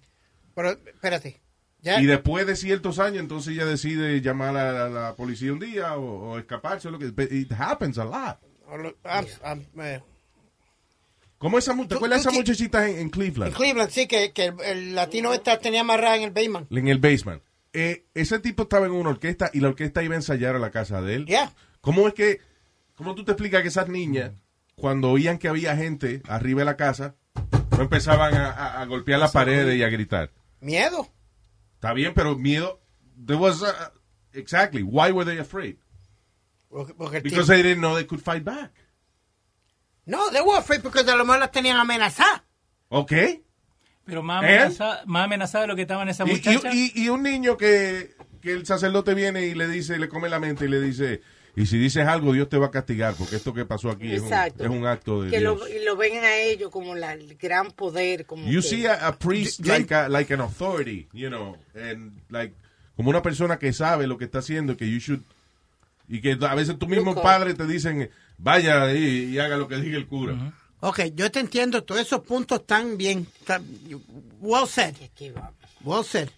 Pero, espérate. Ya, y después de ciertos años, entonces ella decide llamar a la, la policía un día o, o escaparse, o lo que, it happens a lot. I'm- I'm, eh, ¿Cómo esa, ¿Te acuerdas de esa muchachita en, en en Cleveland? Cleveland, sí, que, que el, el latino esta tenía amarrada en el basement. En el basement. Eh, ese tipo estaba en una orquesta y la orquesta iba a ensayar a la casa de él. Yeah. ¿Cómo es que, cómo tú te explicas que esas niñas, cuando oían que había gente arriba de la casa, no empezaban a, a- a golpear las paredes y a gritar? Miedo. Está bien, pero miedo. There was a- exactly. Why were they afraid? Porque, porque Because they didn't know they could fight back. No, they were afraid porque a lo mejor las tenían amenazadas. Okay. Pero más ¿Eh? amenazada, más amenazada de lo que estaban esas Y, muchachas. y- y- y un niño que, que el sacerdote viene y le dice, le come la mente y le dice, y si dices algo, Dios te va a castigar, porque esto que pasó aquí es un, Exacto. es un acto de Que Dios. lo, y lo ven a ellos como la, el gran poder. Como You que- see a, a priest Yo- like, a- like an authority, you know, and like, como una persona que sabe lo que está haciendo, que you should, y que a veces tú mismo padre te dicen, vaya ahí y haga lo que diga el cura. Ok, yo te entiendo, todos esos puntos están bien. están- well said. Well said.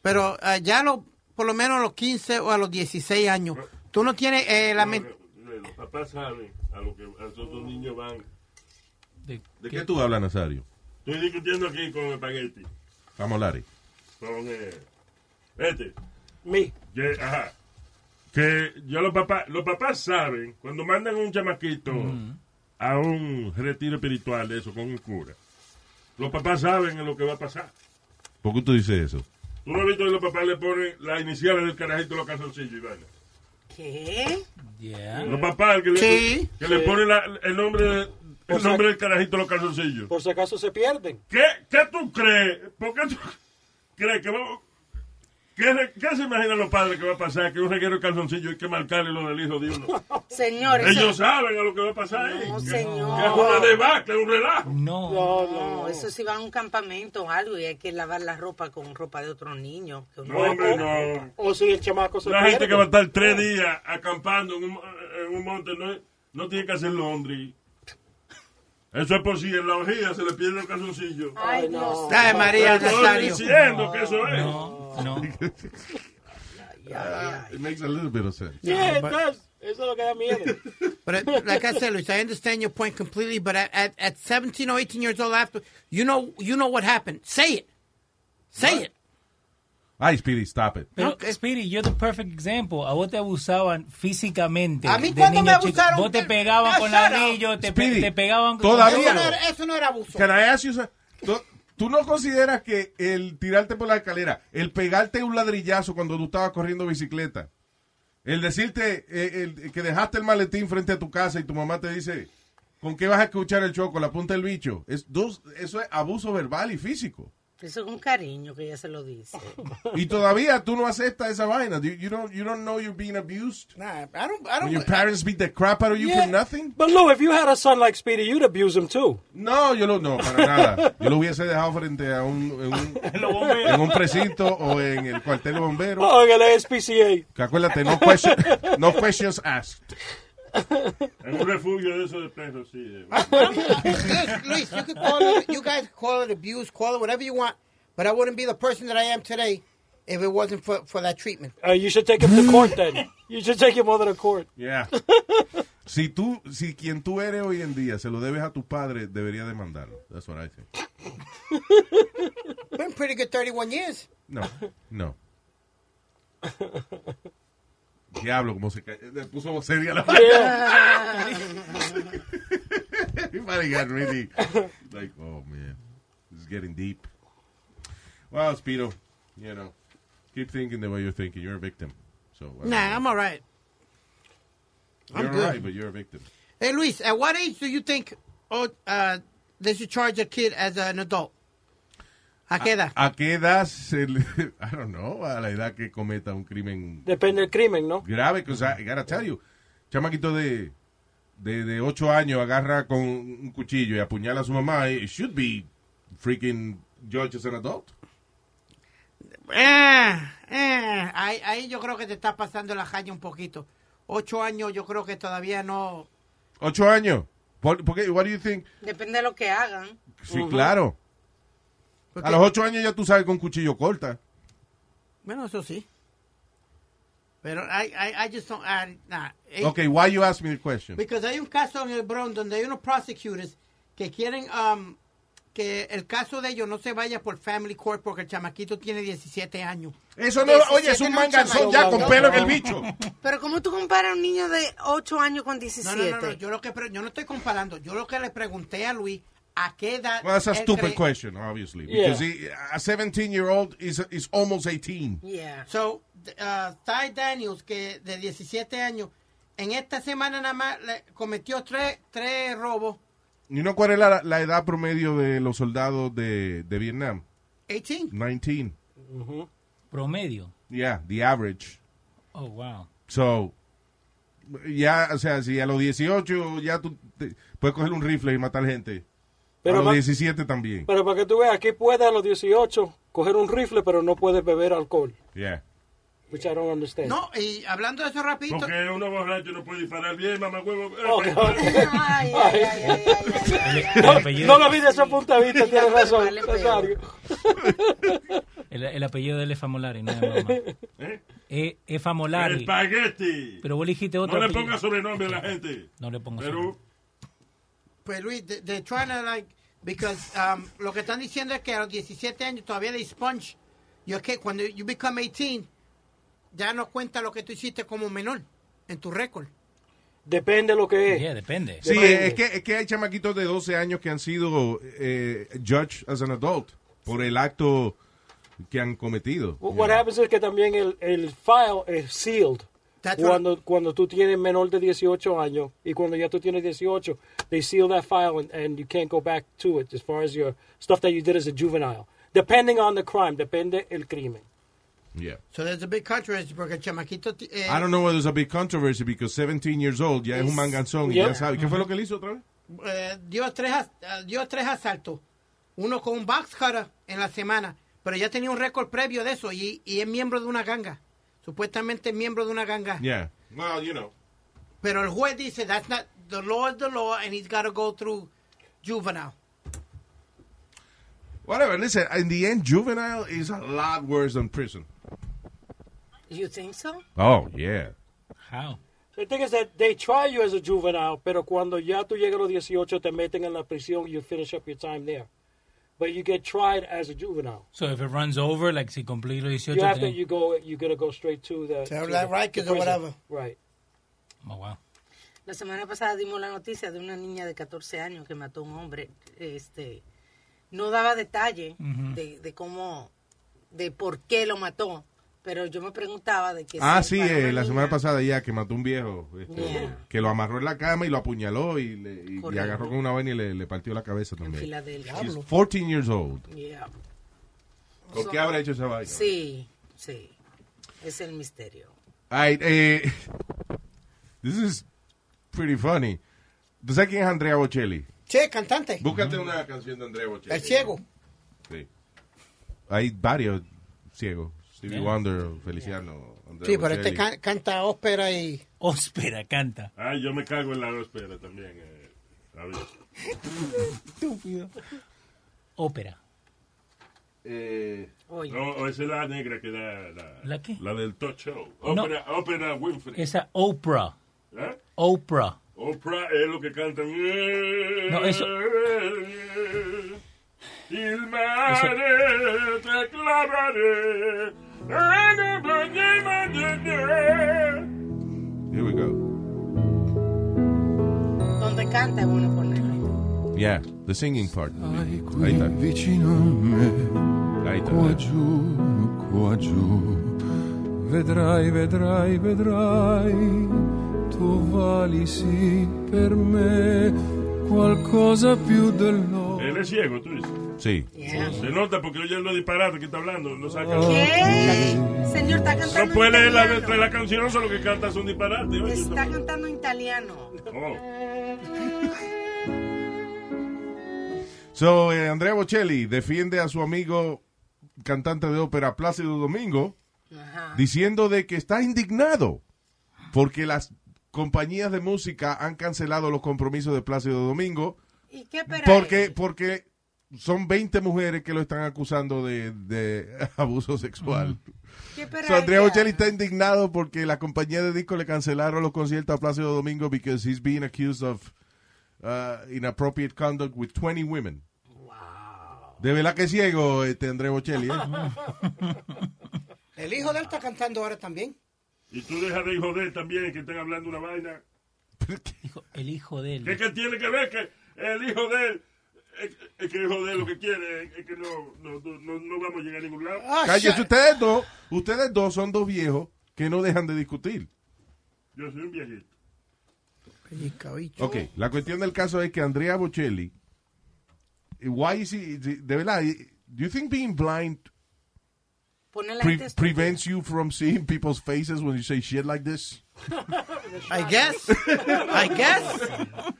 Pero ah, ya lo, por lo menos a los 15 o a los 16 años, tú no tienes eh, la mente. Los papás saben a lo que a esos dos niños van. De- ¿De qué tú hablas, Nazario? Estoy discutiendo aquí con Espagueti. Vamos, Larry. Con eh, este. Me. Que, ajá. Que yo los papás, los papás saben, cuando mandan un chamaquito a un retiro espiritual de eso, con un cura, los papás saben en lo que va a pasar. ¿Por qué tú dices eso? Tú no has visto que los papás le ponen las iniciales del carajito a los calzoncillos y vaina. ¿Qué? Yeah. Los papás que, le, Sí. que le ponen la- el nombre de- el nombre del carajito los calzoncillos. Por si acaso se pierden. ¿Qué, ¿Qué tú crees? ¿Por qué tú crees que vamos... ¿Qué, qué se imaginan los padres que va a pasar? Que un reguero de calzoncillo hay que marcarle lo del hijo de uno. Señor, eso- Ellos saben a lo que va a pasar ahí. No, señor. Que es una debacle, un relajo. No. No, No, no. eso si van a un campamento o algo y hay que lavar la ropa con ropa de otro niño. que uno- No, hombre, no. O si el chamaco se La pierde. gente que va a estar tres días acampando en un, en un monte no, no tiene que hacer laundry. Eso es por si en la orgía se le pierde el calzoncillo. Ay, Dios. Ay, María Estoy Nazario. diciendo que eso es. No, no. It makes a little bit of sense. Yeah, it but- does. Eso es lo que da miedo. But like I said, Luis, I understand your point completely. But at, at, at 17 or 18 years old, after you know, you know what happened. Say it. Say it. Ay, Speedy, stop it. Pero. Speedy, you're the perfect example. A vos te abusaban físicamente. A mí de cuando me abusaron, Vos te pegaban Ah, con ladrillo, te, pe- te pegaban con... todavía. Eso no, era, eso no era abuso. Can I ask you ¿Tú, tú no consideras que el tirarte por la escalera, el pegarte un ladrillazo cuando tú estabas corriendo bicicleta, el decirte eh, el- que dejaste el maletín frente a tu casa y tu mamá te dice, ¿con qué vas a escuchar el choco? La punta del bicho. Es, dos, eso es abuso verbal y físico. Eso es un cariño que ella se lo dice. Y todavía tú no aceptas esa vaina. You, you don't, you don't know you're being abused. Nah, I don't. I When don't. your parents beat the crap out of you Yeah. for nothing. But Lou, if you had a son like Speedy, you'd abuse him too. No, yo lo, no, para nada. Yo lo hubiese dejado frente a un, en un, en un precinto o en el cuartel de bomberos. Oh, en el SPCA. Que acuérdate, no, question, no questions asked. En un refugio de esos de presos, sí. de- Luis, you could call it. You guys call it abuse, call it whatever you want. But I wouldn't be the person that I am today if it wasn't for for that treatment. Uh, you should take him to court then. You should take your mother to court. Yeah. Si tú, si quien tú eres hoy en día se lo debes a tu padre, debería demandarlo. That's what I think. Been pretty good 31 years. No, no. Diablo, como se ca- le puso seria la Everybody got really like, oh man, this is getting deep. Well, Speedo, you know, keep thinking the way you're thinking. You're a victim. So I Nah, know. I'm all right. I'm you're good. right, but you're a victim. Hey, Luis, at what age do you think oh, uh, they should charge a kid as an adult? ¿A qué edad? ¿A qué edad se le, I don't know, a la edad que cometa un crimen Depende del crimen, ¿no? grave? Because I gotta tell you, chamaquito de, de, de 8 años agarra con un cuchillo y apuñala a su mamá, it should be freaking judged as an adult. Eh, eh, ahí, ahí yo creo que te está pasando la caña un poquito. ocho años yo creo que todavía no... Ocho años. ¿Por, por qué? What do you think? Depende de lo que hagan. Sí, claro. A los ocho años ya tú sabes con cuchillo corta. Bueno, eso sí. Pero I, I, I just don't... I, nah, eh, Okay, why you ask me the question? Because hay un caso en el Bronx donde hay unos prosecutors que quieren um, que el caso de ellos no se vaya por family court porque el chamaquito tiene 17 años. Eso no, oye, es un manganzón ya con pelo en el bicho. Pero ¿cómo tú comparas a un niño de 8 años con No, 17? no, no, no, yo, lo que, yo no estoy comparando. Yo lo que le pregunté a Luis, ¿a qué edad? Well, that's a stupid question, obviously. Yeah. Because he, a 17-year-old is, is almost 18. Yeah. So, uh, Ty Daniels, que de 17 años, en esta semana nada más le cometió tres, tres robos. ¿Y no cuál es la, la edad promedio de los soldados de, de Vietnam? 18. 19. Promedio. Yeah, the average. Oh, wow. So, ya, o sea, si a los 18 ya tú te- puedes coger un rifle y matar gente. Pero a los ma- 17 también. Pero para que tú veas, aquí puedes a los 18 coger un rifle, pero no puedes beber alcohol. Yeah. Which I don't understand. No, y hablando de eso rapidito. Porque uno borracho no puede disparar bien, mamá huevo. Ok. Ay, ay, ay, ay, ay, ay. No, lo vi de ese punto de vista, tienes razón. El, el apellido de él es Famolari, no es mamá. ¿Eh? Es, es Famolari. Espagueti. Pero vos dijiste otro No le apellido. pongas sobrenombre a la gente. No le pongas Pero, Pues Luis, they- they're trying to like, because um, lo que están diciendo es que a los 17 años todavía de sponge. Y es que cuando you become 18, ya no cuenta lo que tú hiciste como menor en tu récord. Depende de lo que es. Yeah, depende. Sí, Depende. es que, es que hay chamaquitos de 12 años que han sido eh, judged as an adult por el acto que han cometido. What what happens es que también el, el file es sealed. Cuando, cuando tú tienes menor de 18 años y cuando ya tú tienes 18, they seal that file and, and you can't go back to it as far as your stuff that you did as a juvenile. Depending on the crime, depende el crimen. Yeah. So there's a big controversy porque chamaquito... eh, I don't know whether it's a big controversy because 17 years old ya es un manganzón y Yeah. ya sabe. ¿Qué fue lo que él hizo otra vez? eh, dio, tres, eh, dio tres asaltos. Uno con un box cutter en la semana. Pero ya tenía un récord previo de eso y, y es miembro de una ganga. Supuestamente es miembro de una ganga. Yeah. Well, you know. Pero el juez dice, that's not, the law is the law and he's got to go through juvenile. Whatever. Listen, in the end, juvenile is a lot worse than prison. You think so? Oh, yeah. How? The thing is that they try you as a juvenile, pero cuando ya tú llegas a los 18 te meten en la prisión, you finish up your time there. But you get tried as a juvenile. So if it runs over, like si los 18, You have to, you go, you gotta go straight to the. To Rikers or whatever. Right. Oh, wow. La semana pasada dimos la noticia de una niña de 14 años que mató a un hombre. Este, no daba detalle de, de cómo, de por qué lo mató, pero yo me preguntaba de que Ah, sí, eh, la semana pasada ya que mató un viejo. este, Yeah. Que lo amarró en la cama y lo apuñaló y, le, y- y Correcto. agarró con una vaina y le, le partió la cabeza en también. Filadelfia. She's 14 years old. Yeah. ¿Por qué habrá hecho esa vaina? Sí, sí. Es el misterio. Ay, eh, this is pretty funny. ¿Tú sabes quién es Andrea Bocelli? Che, cantante. Búscate una canción de Andrea Bocelli. El ciego. Sí. Hay varios ciegos. Stevie Yeah. Wonder, Feliciano, Andrea Sí, pero este can- canta ópera y... Óspera, canta. Ay, yo me cago en la óspera también. Eh, a ver. Estúpido. Ópera. Eh, Oye, No, o esa es la negra que da la, ¿La qué? la del talk show. No. Ópera, ópera Winfrey. Esa Oprah. ¿Eh? Oprah. Oprah es lo que cantan. No, eso- Il mare te baño here we go. donde canta bueno ponerlo. Yeah, the singing part. Ahí está. vicino a me, Ahí está. qua giù, qua giù. Vedrai, vedrai, vedrai, tu vali sì per me qualcosa più dell'oro. Él es ciego, tú dices. Sí. Yeah. Se nota porque oye lo disparate que está hablando. No saca. ¿Qué? Señor, está cantando No puede en leer la italiano. letra de la canción, solo que canta es un disparate. oye, Está cantando en italiano. Oh. So, eh, Andrea Bocelli defiende a su amigo cantante de ópera Plácido Domingo Ajá. diciendo de que está indignado porque las compañías de música han cancelado los compromisos de Plácido Domingo ¿Y qué porque porque son 20 mujeres que lo están acusando de, de abuso sexual. ¿Qué So, Andrea? Bocelli está indignado porque la compañía de disco le cancelaron los conciertos a Plácido Domingo because he's being accused of uh, inappropriate conduct with 20 women. De verdad que es ciego este Andrea Bocelli, ¿eh? El hijo de él está cantando ahora también. Y tú dejas de joder también que estén hablando una vaina. El hijo de él. ¿Qué, qué tiene que ver que el hijo de él es, que él lo que quiere es, que no, no, no, no vamos a llegar a ningún lado? Cállese ustedes dos. Ustedes dos son dos viejos que no dejan de discutir. Yo soy un viejito. Ok, la cuestión del caso es que Andrea Bocelli, why is he, de verdad, do you think being blind pre- prevents you from seeing people's faces when you say shit like this? I guess. I guess.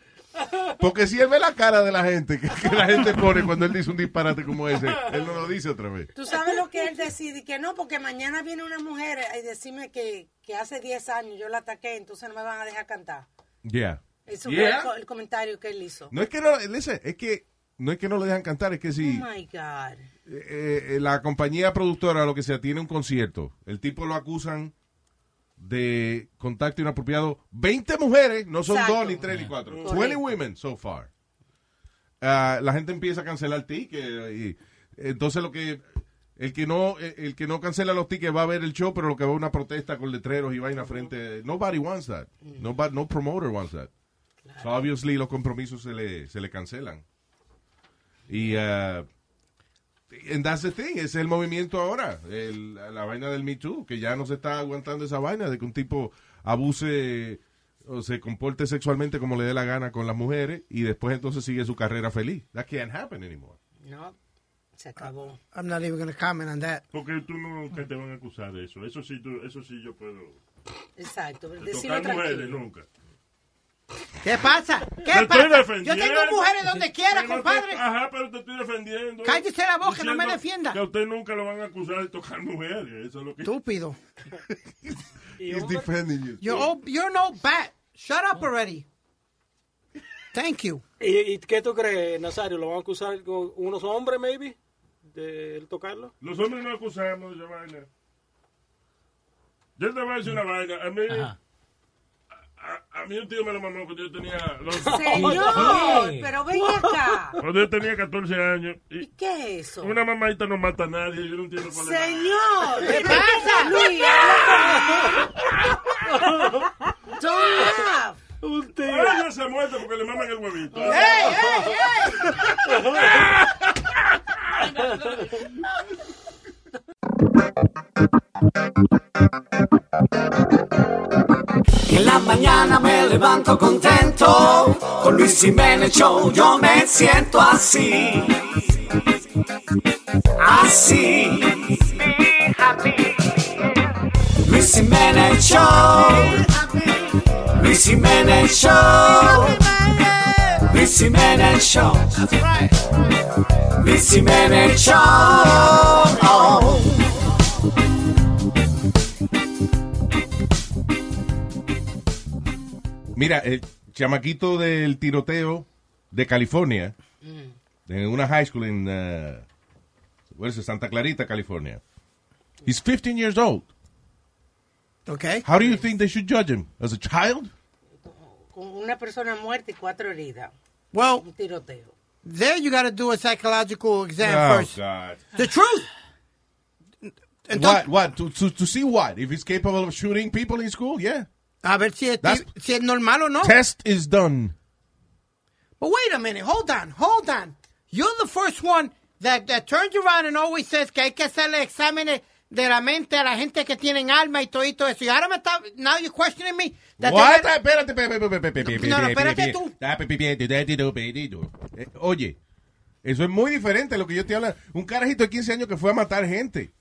Porque si él ve la cara de la gente que, que la gente pone cuando él dice un disparate como ese, él no lo dice otra vez. Tú sabes lo que él decide, que no, porque mañana viene una mujer y decirme que, que hace 10 años yo la ataqué, entonces no me van a dejar cantar. Yeah. Eso Yeah. fue el comentario que él hizo. No es que no, listen, es que no es que no lo dejan cantar, es que si Oh my God. eh, eh, la compañía productora lo que sea tiene un concierto, el tipo lo acusan de contacto inapropiado, 20 mujeres, no son Exacto. dos ni tres ni cuatro, Correcto. 20 women so far. Ah, la gente empieza a cancelar tickets y entonces lo que el que no el el que no cancela los tickets va a ver el show, pero lo que va a una protesta con letreros y vaina frente, nobody wants that. Nobody, no promoter wants that. So obviously los compromisos se le se le cancelan. Y uh, and that's the thing, es el movimiento ahora, el- la vaina del Me Too, que ya no se está aguantando esa vaina de que un tipo abuse o se comporte sexualmente como le dé la gana con las mujeres y después entonces sigue su carrera feliz. That can't happen anymore. No, se acabó. I'm not even going to comment on that. Porque tú nunca te van a acusar de eso. Eso sí, tú, eso sí yo puedo. Exacto. De Decirlo tocar mujeres tranquilo. nunca. ¿Qué pasa? Te ¿Qué estoy pasa? Yo tengo mujeres donde quiera, Pero te- compadre. Ajá, pero te estoy defendiendo. Cállese la boca, no me defienda. Que a usted nunca lo van a acusar de tocar mujeres. Eso es lo que. Estúpido. He's defending you. You're, old, you're no bat. Shut up already. Thank you. ¿Y, y qué tú crees, Nazario? ¿Lo van a acusar con unos hombres, maybe? ¿De él tocarlo? Los hombres no acusamos de esa vaina. Yo te voy a decir una vaina. A mí, a, a- a mí un tío me lo mamó cuando yo tenía. Los, Señor, pero ven acá. Cuando yo tenía 14 años. Y ¿Qué es eso? una mamadita no mata a nadie. Yo no entiendo cuál es. Señor, ¿Qué pasa? Luis, Don't. Un tío. Se muerto porque le maman el huevito. ¡Ey, ey, En mañana me levanto contento, con Luis Jiménez Show yo me siento así, así. Luis Jiménez Show, Luis Jiménez Show, Luis Jiménez Show, Luis Jiménez Show. Mira, el chamaquito del tiroteo de California, en una high school en uh, what is it, Santa Clarita, California. He's 15 years old. Okay. How do you think they should judge him? As a child? Con una persona muerta y cuatro heridas. Well, Un tiroteo. there you got to do a psychological exam Oh, first. God. The truth. What? What? To, to, to see what? If he's capable of shooting people in school? Yeah. A ver si es, si es normal o no. Test is done. But wait a minute, hold on, hold on. You're the first one that, that turns around and always says que hay que hacerle exámenes de la mente a la gente que tienen alma y todo eso. Y ahora me está, now you're questioning me. that What? they- Espérate, espérate, No, no, espérate, tú. Eh, Oye, eso es muy diferente a lo que yo te hablo. Un carajito de 15 años que fue a matar gente.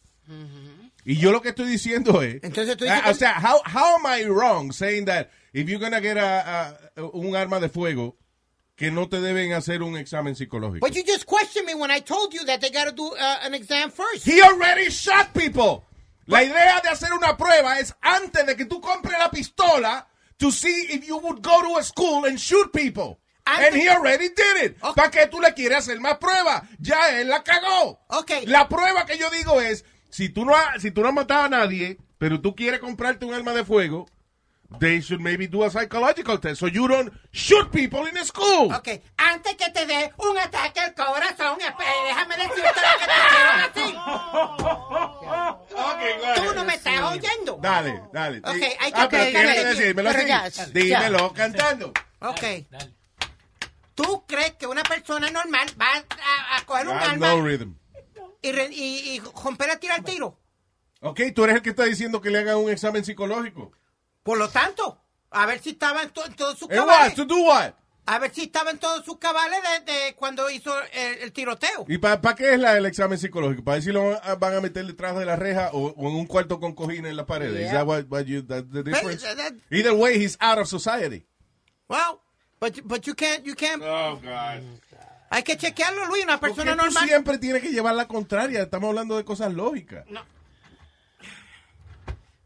Y yo lo que estoy diciendo es... Entonces tú dices Ah, o sea, how, how am I wrong saying that if you're gonna get a, a- un arma de fuego, que no te deben hacer un examen psicológico? But you just questioned me when I told you that they got to do uh, an exam first. He already shot people. La idea de hacer una prueba es antes de que tú compres la pistola to see if you would go to a school and shoot people. And he already did it. ¿Para qué tú le quieres hacer más pruebas? Ya él la cagó. Okay. La prueba que yo digo es, si tú no has, si tú no has matado a nadie, pero tú quieres comprarte un arma de fuego, they should maybe do a psychological test so you don't shoot people in school. Ok, antes que te dé un ataque al corazón, déjame decirte lo que te quiero decir. Tú no me estás oyendo. Dale, dale. Ok, Di- hay que- ah, pero dale. decírmelo Pero así. ya, ya. Dímelo cantando. Ok. ¿Tú crees que una persona normal va a, a coger un arma no rhythm. Y, re- y, y romper a tirar tiro? Ok, tú eres el que está diciendo que le hagan un examen psicológico. Por lo tanto, a ver si estaba en, to- en todos sus ¿En what? cabales. ¿To do what? A ver si estaba en todos sus cabales de, de cuando hizo el, el tiroteo. ¿Y para qué es la- el examen psicológico? ¿Para ver si lo van a- van a meter detrás de la reja o, o en un cuarto con cojines en la pared? ¿Es Yeah. that what, what you, that's the difference? But, uh, that- Either way, he's out of society. Well, but, but you can't, you can't. Oh, God. Hay que chequearlo, Luis, una Porque persona tú normal. siempre tienes que llevar la contraria. Estamos hablando de cosas lógicas.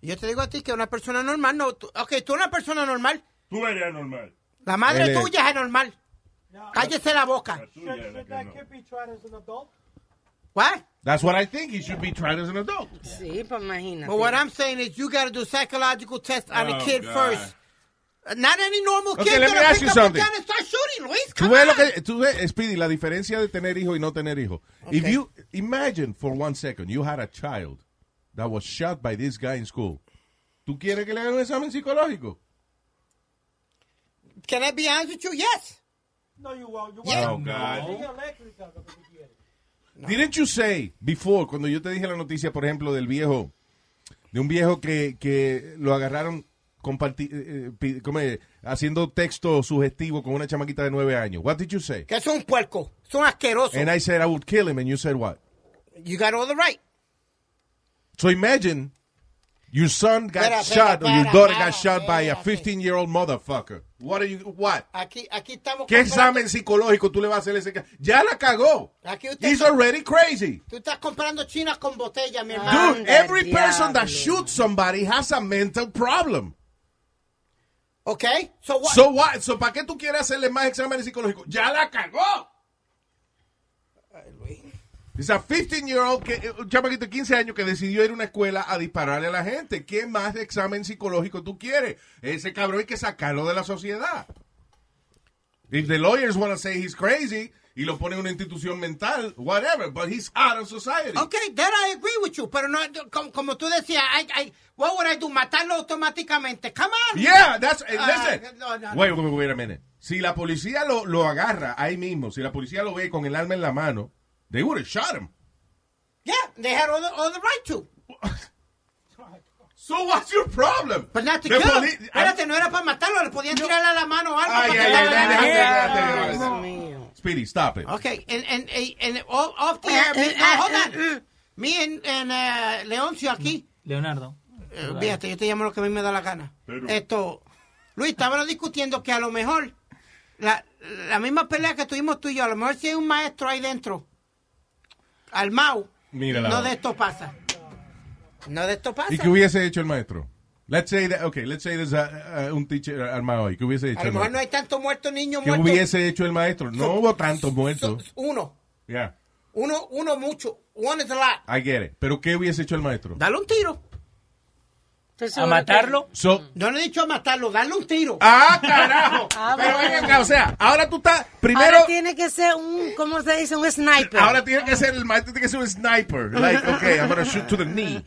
Yo te digo a ti que una persona normal no. tú- ok, tú una persona normal. Tú eres anormal. La madre Él es- tuya es anormal. Cállese la boca. Tuya la que no. Can't be tried as an adult. What? That's what I think. He should be tried as an adult. Sí, pues imagínate. But what I'm saying is you got to do psychological test on Oh, a kid God. first. Not any normal Okay, kid let me gonna ask pick you up a something. gun and start shooting, Luis. Tú Come ves, lo on. que, tú ves, Speedy, la diferencia de tener hijos y no tener hijos. If you imagine for one second you had a child that was shot by this guy in school, ¿tú quieres que le hagan un examen psicológico? Can I be honest with you? Yes. No, you won't. You Yeah. won't. Oh, God. Tú quieres. Didn't you say before, cuando yo te dije la noticia, por ejemplo, del viejo, de un viejo que, que lo agarraron comparti- eh, eh, ¿cómo es? haciendo texto sugestivo con una chamaquita de nueve años? What did you say? Que es un puerco. Es un asqueroso. And I said I would kill him, and you said what? You got all the right. So imagine your son got Espera, shot espera, or your daughter espera, got shot by a espérate. 15 year old motherfucker. What are you, what? Aquí, aquí estamos. ¿Qué examen psicológico tú le vas a hacer ese Ya la cagó. Aquí usted He's está- already crazy. Tú estás comprando chinas con botella, mi hermano. Dude, every person that shoots somebody has a mental problem. Okay, so what? So what? So ¿para qué tú quieres hacerle más exámenes psicológicos? Ya la cagó. Es a 15 year old, que, un chamaquito de 15 años que decidió ir a una escuela a dispararle a la gente. ¿Qué más examen psicológico tú quieres? Ese cabrón hay que sacarlo de la sociedad. If the lawyers want to say he's crazy y lo ponen en una institución mental, whatever, but he's out of society. Okay, that I agree with you, pero no, como, como tú decías, I, I, what would I do? Matarlo automáticamente. Come on. Yeah, that's, eh, Ah, listen. no, no, no. Wait, wait, wait a minute. Si la policía lo, lo agarra ahí mismo, si la policía lo ve con el arma en la mano, they would have shot him. Yeah, they had all the, all the right to. So what's your problem? But not to The kill him. poli- Espérate, no era para matarlo, le podían tirar a la mano o algo. Ay, ay, ay, déjate, déjate. Speedy, stop it. Okay, and, and, and, and all, off the air, me, no, hold on. Me and, and uh, Leoncio aquí, Leonardo. eh, fíjate, yo te llamo lo que a mí me da la gana. Pero- Esto, Luis, estábamos discutiendo que a lo mejor la, la misma pelea que tuvimos tú y yo, a lo mejor si hay un maestro ahí dentro, armado, Mírala. no de esto pasa. No de esto pasa. ¿Y qué hubiese hecho el maestro? Let's say that, okay, let's say there's a- a- un teacher armado ahí. ¿Qué hubiese hecho A lo mejor no hay tanto muerto niño ¿Qué muerto. hubiese hecho el maestro? No hubo tantos muertos. Uno, Yeah, uno, uno mucho. One is a lot. I get it. Pero ¿qué hubiese hecho el maestro? Dale un tiro. ¿A matarlo? So, No le he dicho a matarlo, darle un tiro. ah, carajo. Ah, Pero bueno. ven acá, o sea, ahora tú estás, primero, Ahora tiene que ser un, ¿cómo se dice? Un sniper. ahora tiene que ser el maestro, tiene que ser un sniper. Like, okay, I'm gonna shoot to the knee.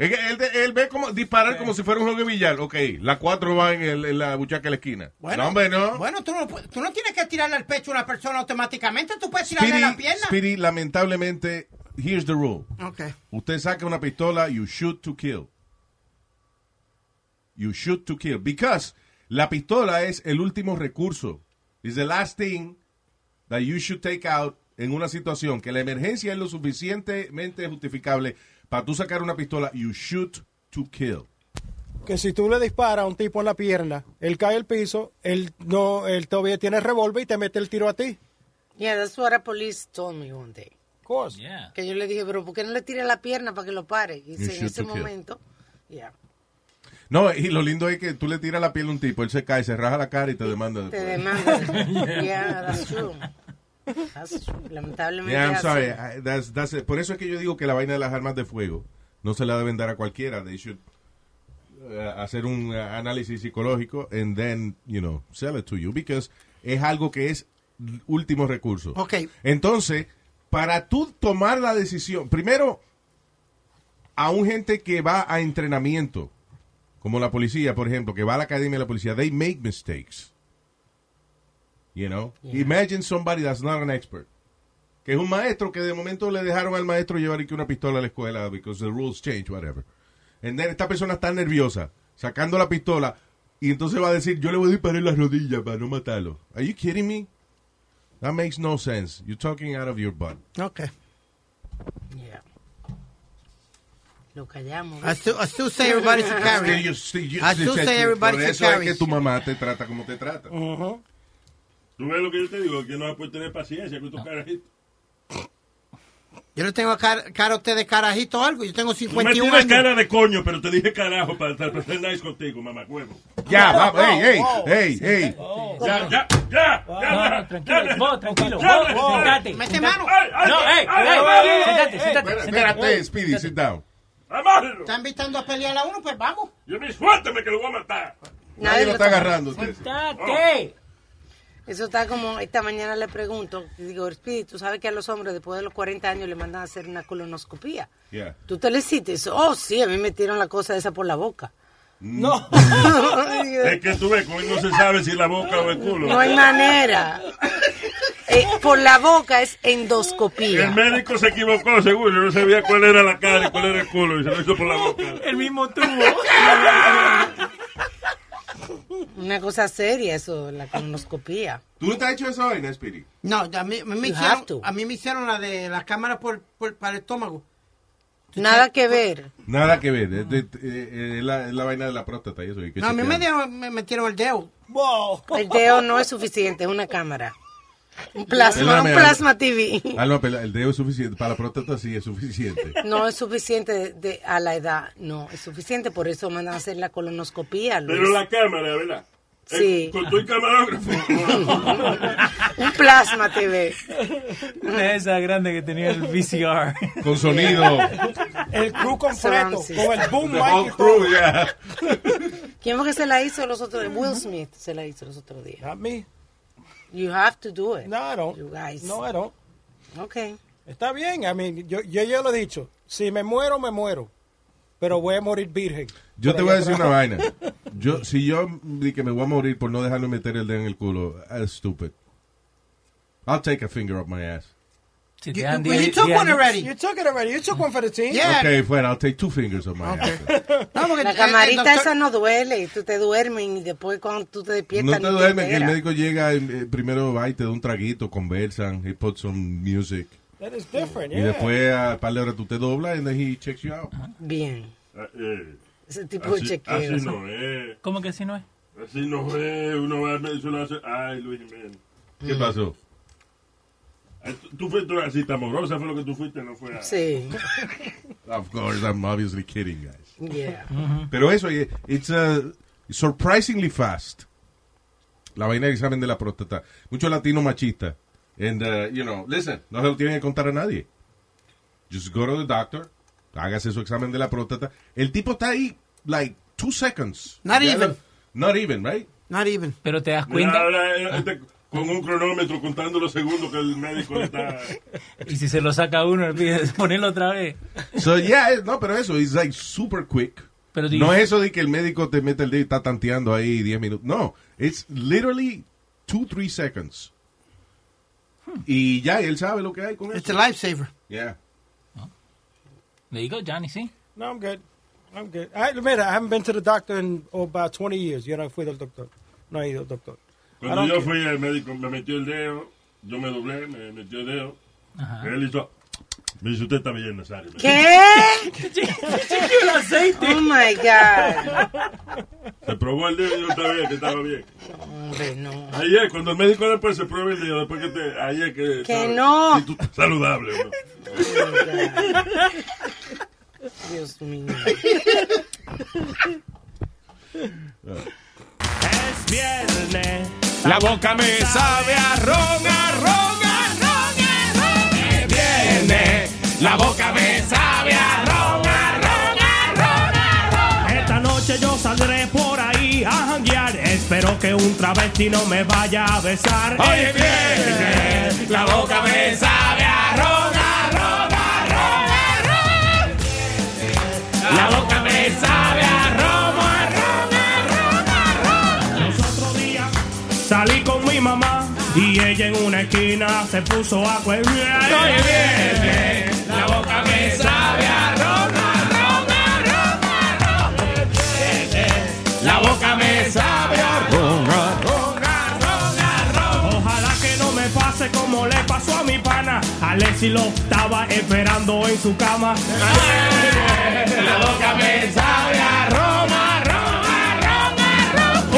Es que Él, él ve como disparar como si fuera un juego de billar. Ok, las cuatro van en, el- en la buchaca de la esquina. no, hombre, no. Bueno, tú no, tú no tienes que tirarle al pecho a una persona automáticamente, tú puedes tirarle a la pierna. Speedy, lamentablemente, here's the rule. Okay. Usted saca una pistola, you shoot to kill. You shoot to kill. Because la pistola es el último recurso. It's the last thing that you should take out en una situación que la emergencia es lo suficientemente justificable para tú sacar una pistola. You shoot to kill. Que si tú le disparas a un tipo en la pierna, él cae al piso, él no, él todavía tiene revólver y te mete el tiro a ti. Yeah, that's what a police told me one day. course. Yeah. Que yo le dije, pero ¿por qué no le tira la pierna para que lo pare? Y dice, en ese momento, yeah, No, y lo lindo es que tú le tiras la piel a un tipo, él se cae, se raja la cara y te demanda te después. demanda. yeah, that's true. Lamentablemente Yeah, I'm es sorry. así. I- that's- that's it. Por eso es que yo digo que la vaina de las armas de fuego no se la deben dar a cualquiera. They should uh, hacer un uh, análisis psicológico and then, you know, sell it to you because es algo que es último recurso. Ok. Entonces, para tú tomar la decisión, primero, a un gente que va a entrenamiento, como la policía, por ejemplo, que va a la academia de la policía, they make mistakes. You know? Imagine somebody that's not an expert. Que es un maestro que de momento le dejaron al maestro llevar aquí una pistola a la escuela because the rules change, whatever. And then esta persona está nerviosa, sacando la pistola, y entonces va a decir, yo le voy a disparar en las rodillas para no matarlo. Are you kidding me? That makes no sense. You're talking out of your butt. Okay. Yeah. Lo callamos. I still, I still say everybody should carry. Que yo- sí, yo- I still say sí, everybody Por should eso es que tu mamá te trata como te trata. Tú ves lo que yo te digo, que no puedes tener paciencia con estos carajitos. Yo no tengo cara, cara a usted de carajito o algo. Yo tengo Tú me 51 tienes años. cara de coño, pero te dije carajo para estar nice contigo, mamá huevo. Ya, vamos, hey, hey, hey, hey. Ya, ya, ya, No, ya. no, tranquilo, vos, tranquilo, Ya, vos, ya, sentate. Mete mano. No, hey, ay, sentate, sentate, Espérate, Speedy, sit down. Amárralo. Están invitando a pelear a uno, pues vamos. Yo me suéltame que lo voy a matar. Nadie lo está agarrando. Sentate. Eso está como, esta mañana le pregunto, digo, Espíritu, ¿sabes que a los hombres después de los 40 años le mandan a hacer una colonoscopía? Yeah. ¿Tú te le hiciste? Oh, sí, a mí me metieron la cosa esa por la boca. No. Es que tú ves, con él no se sabe si la boca o el culo. No hay manera. Eh, por la boca es El endoscopía. médico se equivocó, seguro. No sabía cuál era la cara y cuál era el culo. Y se lo hizo por la boca. El mismo tubo. Una cosa seria eso, la colonoscopía. ¿Tú no te has hecho esa vaina, Speedy? No, a mí, a mí me hicieron, a mí me hicieron la de la cámara por, por- para el estómago. Nada que ver. Nada que ver. Es, de- eh, es la, es la vaina de la próstata y eso. y que No, a mí me, chequean. dieron- me metieron el dedo. Wow. El dedo no es suficiente, es una cámara. Plasma, la un plasma TV. Pero el dedo es suficiente. Para la próstata sí es suficiente. No es suficiente de, de- a la edad, no, es suficiente, por eso mandan a hacer la colonoscopía, Luis. Pero la cámara, ¿verdad? Sí. Eh, con tu camarógrafo. Un plasma TV. Una de esas grandes que tenía el VCR. Con sonido. El crew completo, con el boom mic crew, yeah. ¿Quién fue que se la hizo los otros días? Will Smith se la hizo los otros días. Not me. You have to do it. No, I don't. You guys. No, I don't. Okay. Está bien, I mean, yo, yo ya lo he dicho. Si me muero, me muero. Pero voy a morir virgen. Yo te voy a decir una vaina. Yo, si yo di que me voy a morir por no dejarme meter el dedo en el culo, that's stupid. I'll take a finger up my ass. You, you- you 10 took 10 one already. You took it already. You took one for the team. Yeah. Okay, fuera, I'll take two fingers up my ass. No, porque La camarita doctor- esa no duele, tú te duermes y después cuando tú te No despiertas ni te duermes, que el médico llega, eh, primero va y te da un traguito, conversan, he puts some music. That is different, Y yeah. después a par de horas tú te doblas and then he checks you out. Bien. Eh, Ese tipo de así, chequeo. así no es. ¿Cómo que así no es? Así no es. Uno va al médico y uno hace. Ay, Luis Jiménez. ¿Qué pasó? Ay, tú- fuiste una cita amorosa, fue lo que tú fuiste, no fue. a- Sí. Of course, I'm obviously kidding, guys. Yeah. Pero eso, eh, it's uh, surprisingly fast. La vaina del examen de la próstata. Muchos latinos machistas. And, uh, you know, listen, no se lo tienen que contar a nadie. Just go to the doctor, hágase su examen de la próstata. El tipo está ahí, like, two seconds. Not even. Not even, right? Not even. Pero te das Mira, cuenta. eh, este, con un cronómetro contando los segundos que el médico le está. Y si se lo saca uno, le pide ponerlo otra vez. So, yeah, no, pero eso, it's like super quick. Pero no es eso de que el médico te mete el dedo y está tanteando ahí 10 minutos. No, it's literally two, three seconds. Y ya, él sabe lo que hay con It's eso. a lifesaver. Yeah. Le digo, Johnny, sí. No, I'm good. I'm good. I, mira, I haven't been to the doctor in oh, about 20 years. Yo no fui del doctor. No he ido al doctor. Cuando yo fui al médico, me metió el dedo, yo me doblé, me metió el dedo. Ajá. Él hizo. Me dice, usted está bien, Nazario. ¿Qué? el aceite. Oh my God. Se probó el dedo y yo estaba bien, que estaba bien. Hombre, no. Ayer, cuando el médico después se prueba el dedo, después que te. Ayer que. Que no. Si tú estás saludable, ¿no? Dios mío. Es viernes. La boca me sabe a ron, a ron, a ron, a ron. Es viernes. La boca me sabe a ron, a ron, a ron, a ron. Esta noche yo saldré por ahí a janguear. Espero que un travesti no me vaya a besar. Hoy es viernes. La boca me sabe a ron, a ron, a ron, salí con mi mamá y ella en una esquina se puso a cueviar. Hoy es viernes. La boca me sabe a ron, a ron, a ron, a ron. Es viernes. La boca me sabe a ron, a ron, a ron, a ron. Ojalá que no me pase como le pasó a mi pana. Alexi lo estaba esperando en su cama. La boca me sabe a ron, a ron, a ron,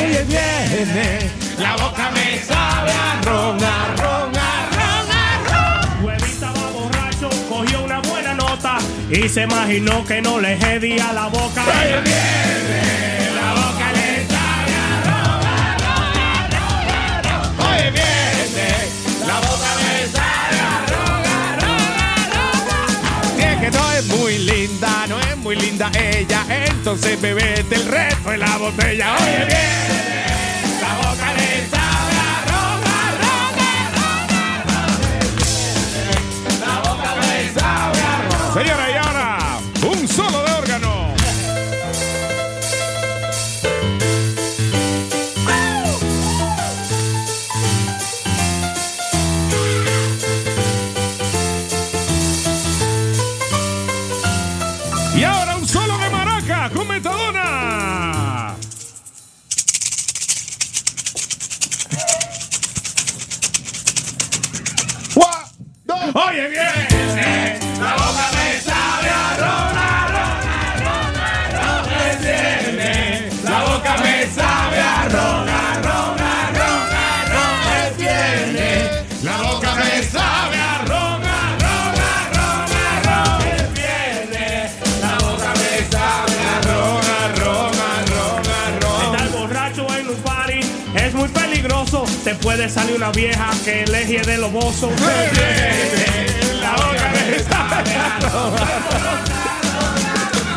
a La boca me sabe a ron, a ron, a ron, a ron. Huevita va borracho, cogió una buena nota y se imaginó que no le hedía la boca. Es viernes. La boca le sabe a ron, a ron, a ron, a ron. Hoy es viernes. La boca me sabe a ron, a ron, a ron. Si es que no es muy linda, no es muy linda ella, entonces bebete el resto de la botella. Hoy es Señora, y ahora, un solo de órgano. Y ahora un solo de maraca con metadona. Oye, viernes, puede salir una vieja que elige de loboso. La boca me ron.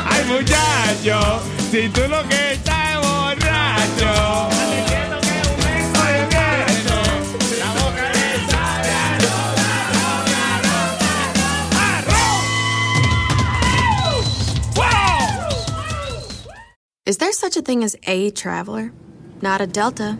Ay, muchacho, si tú lo que estás es borracho. Is there such a thing as a traveler? Not a Delta.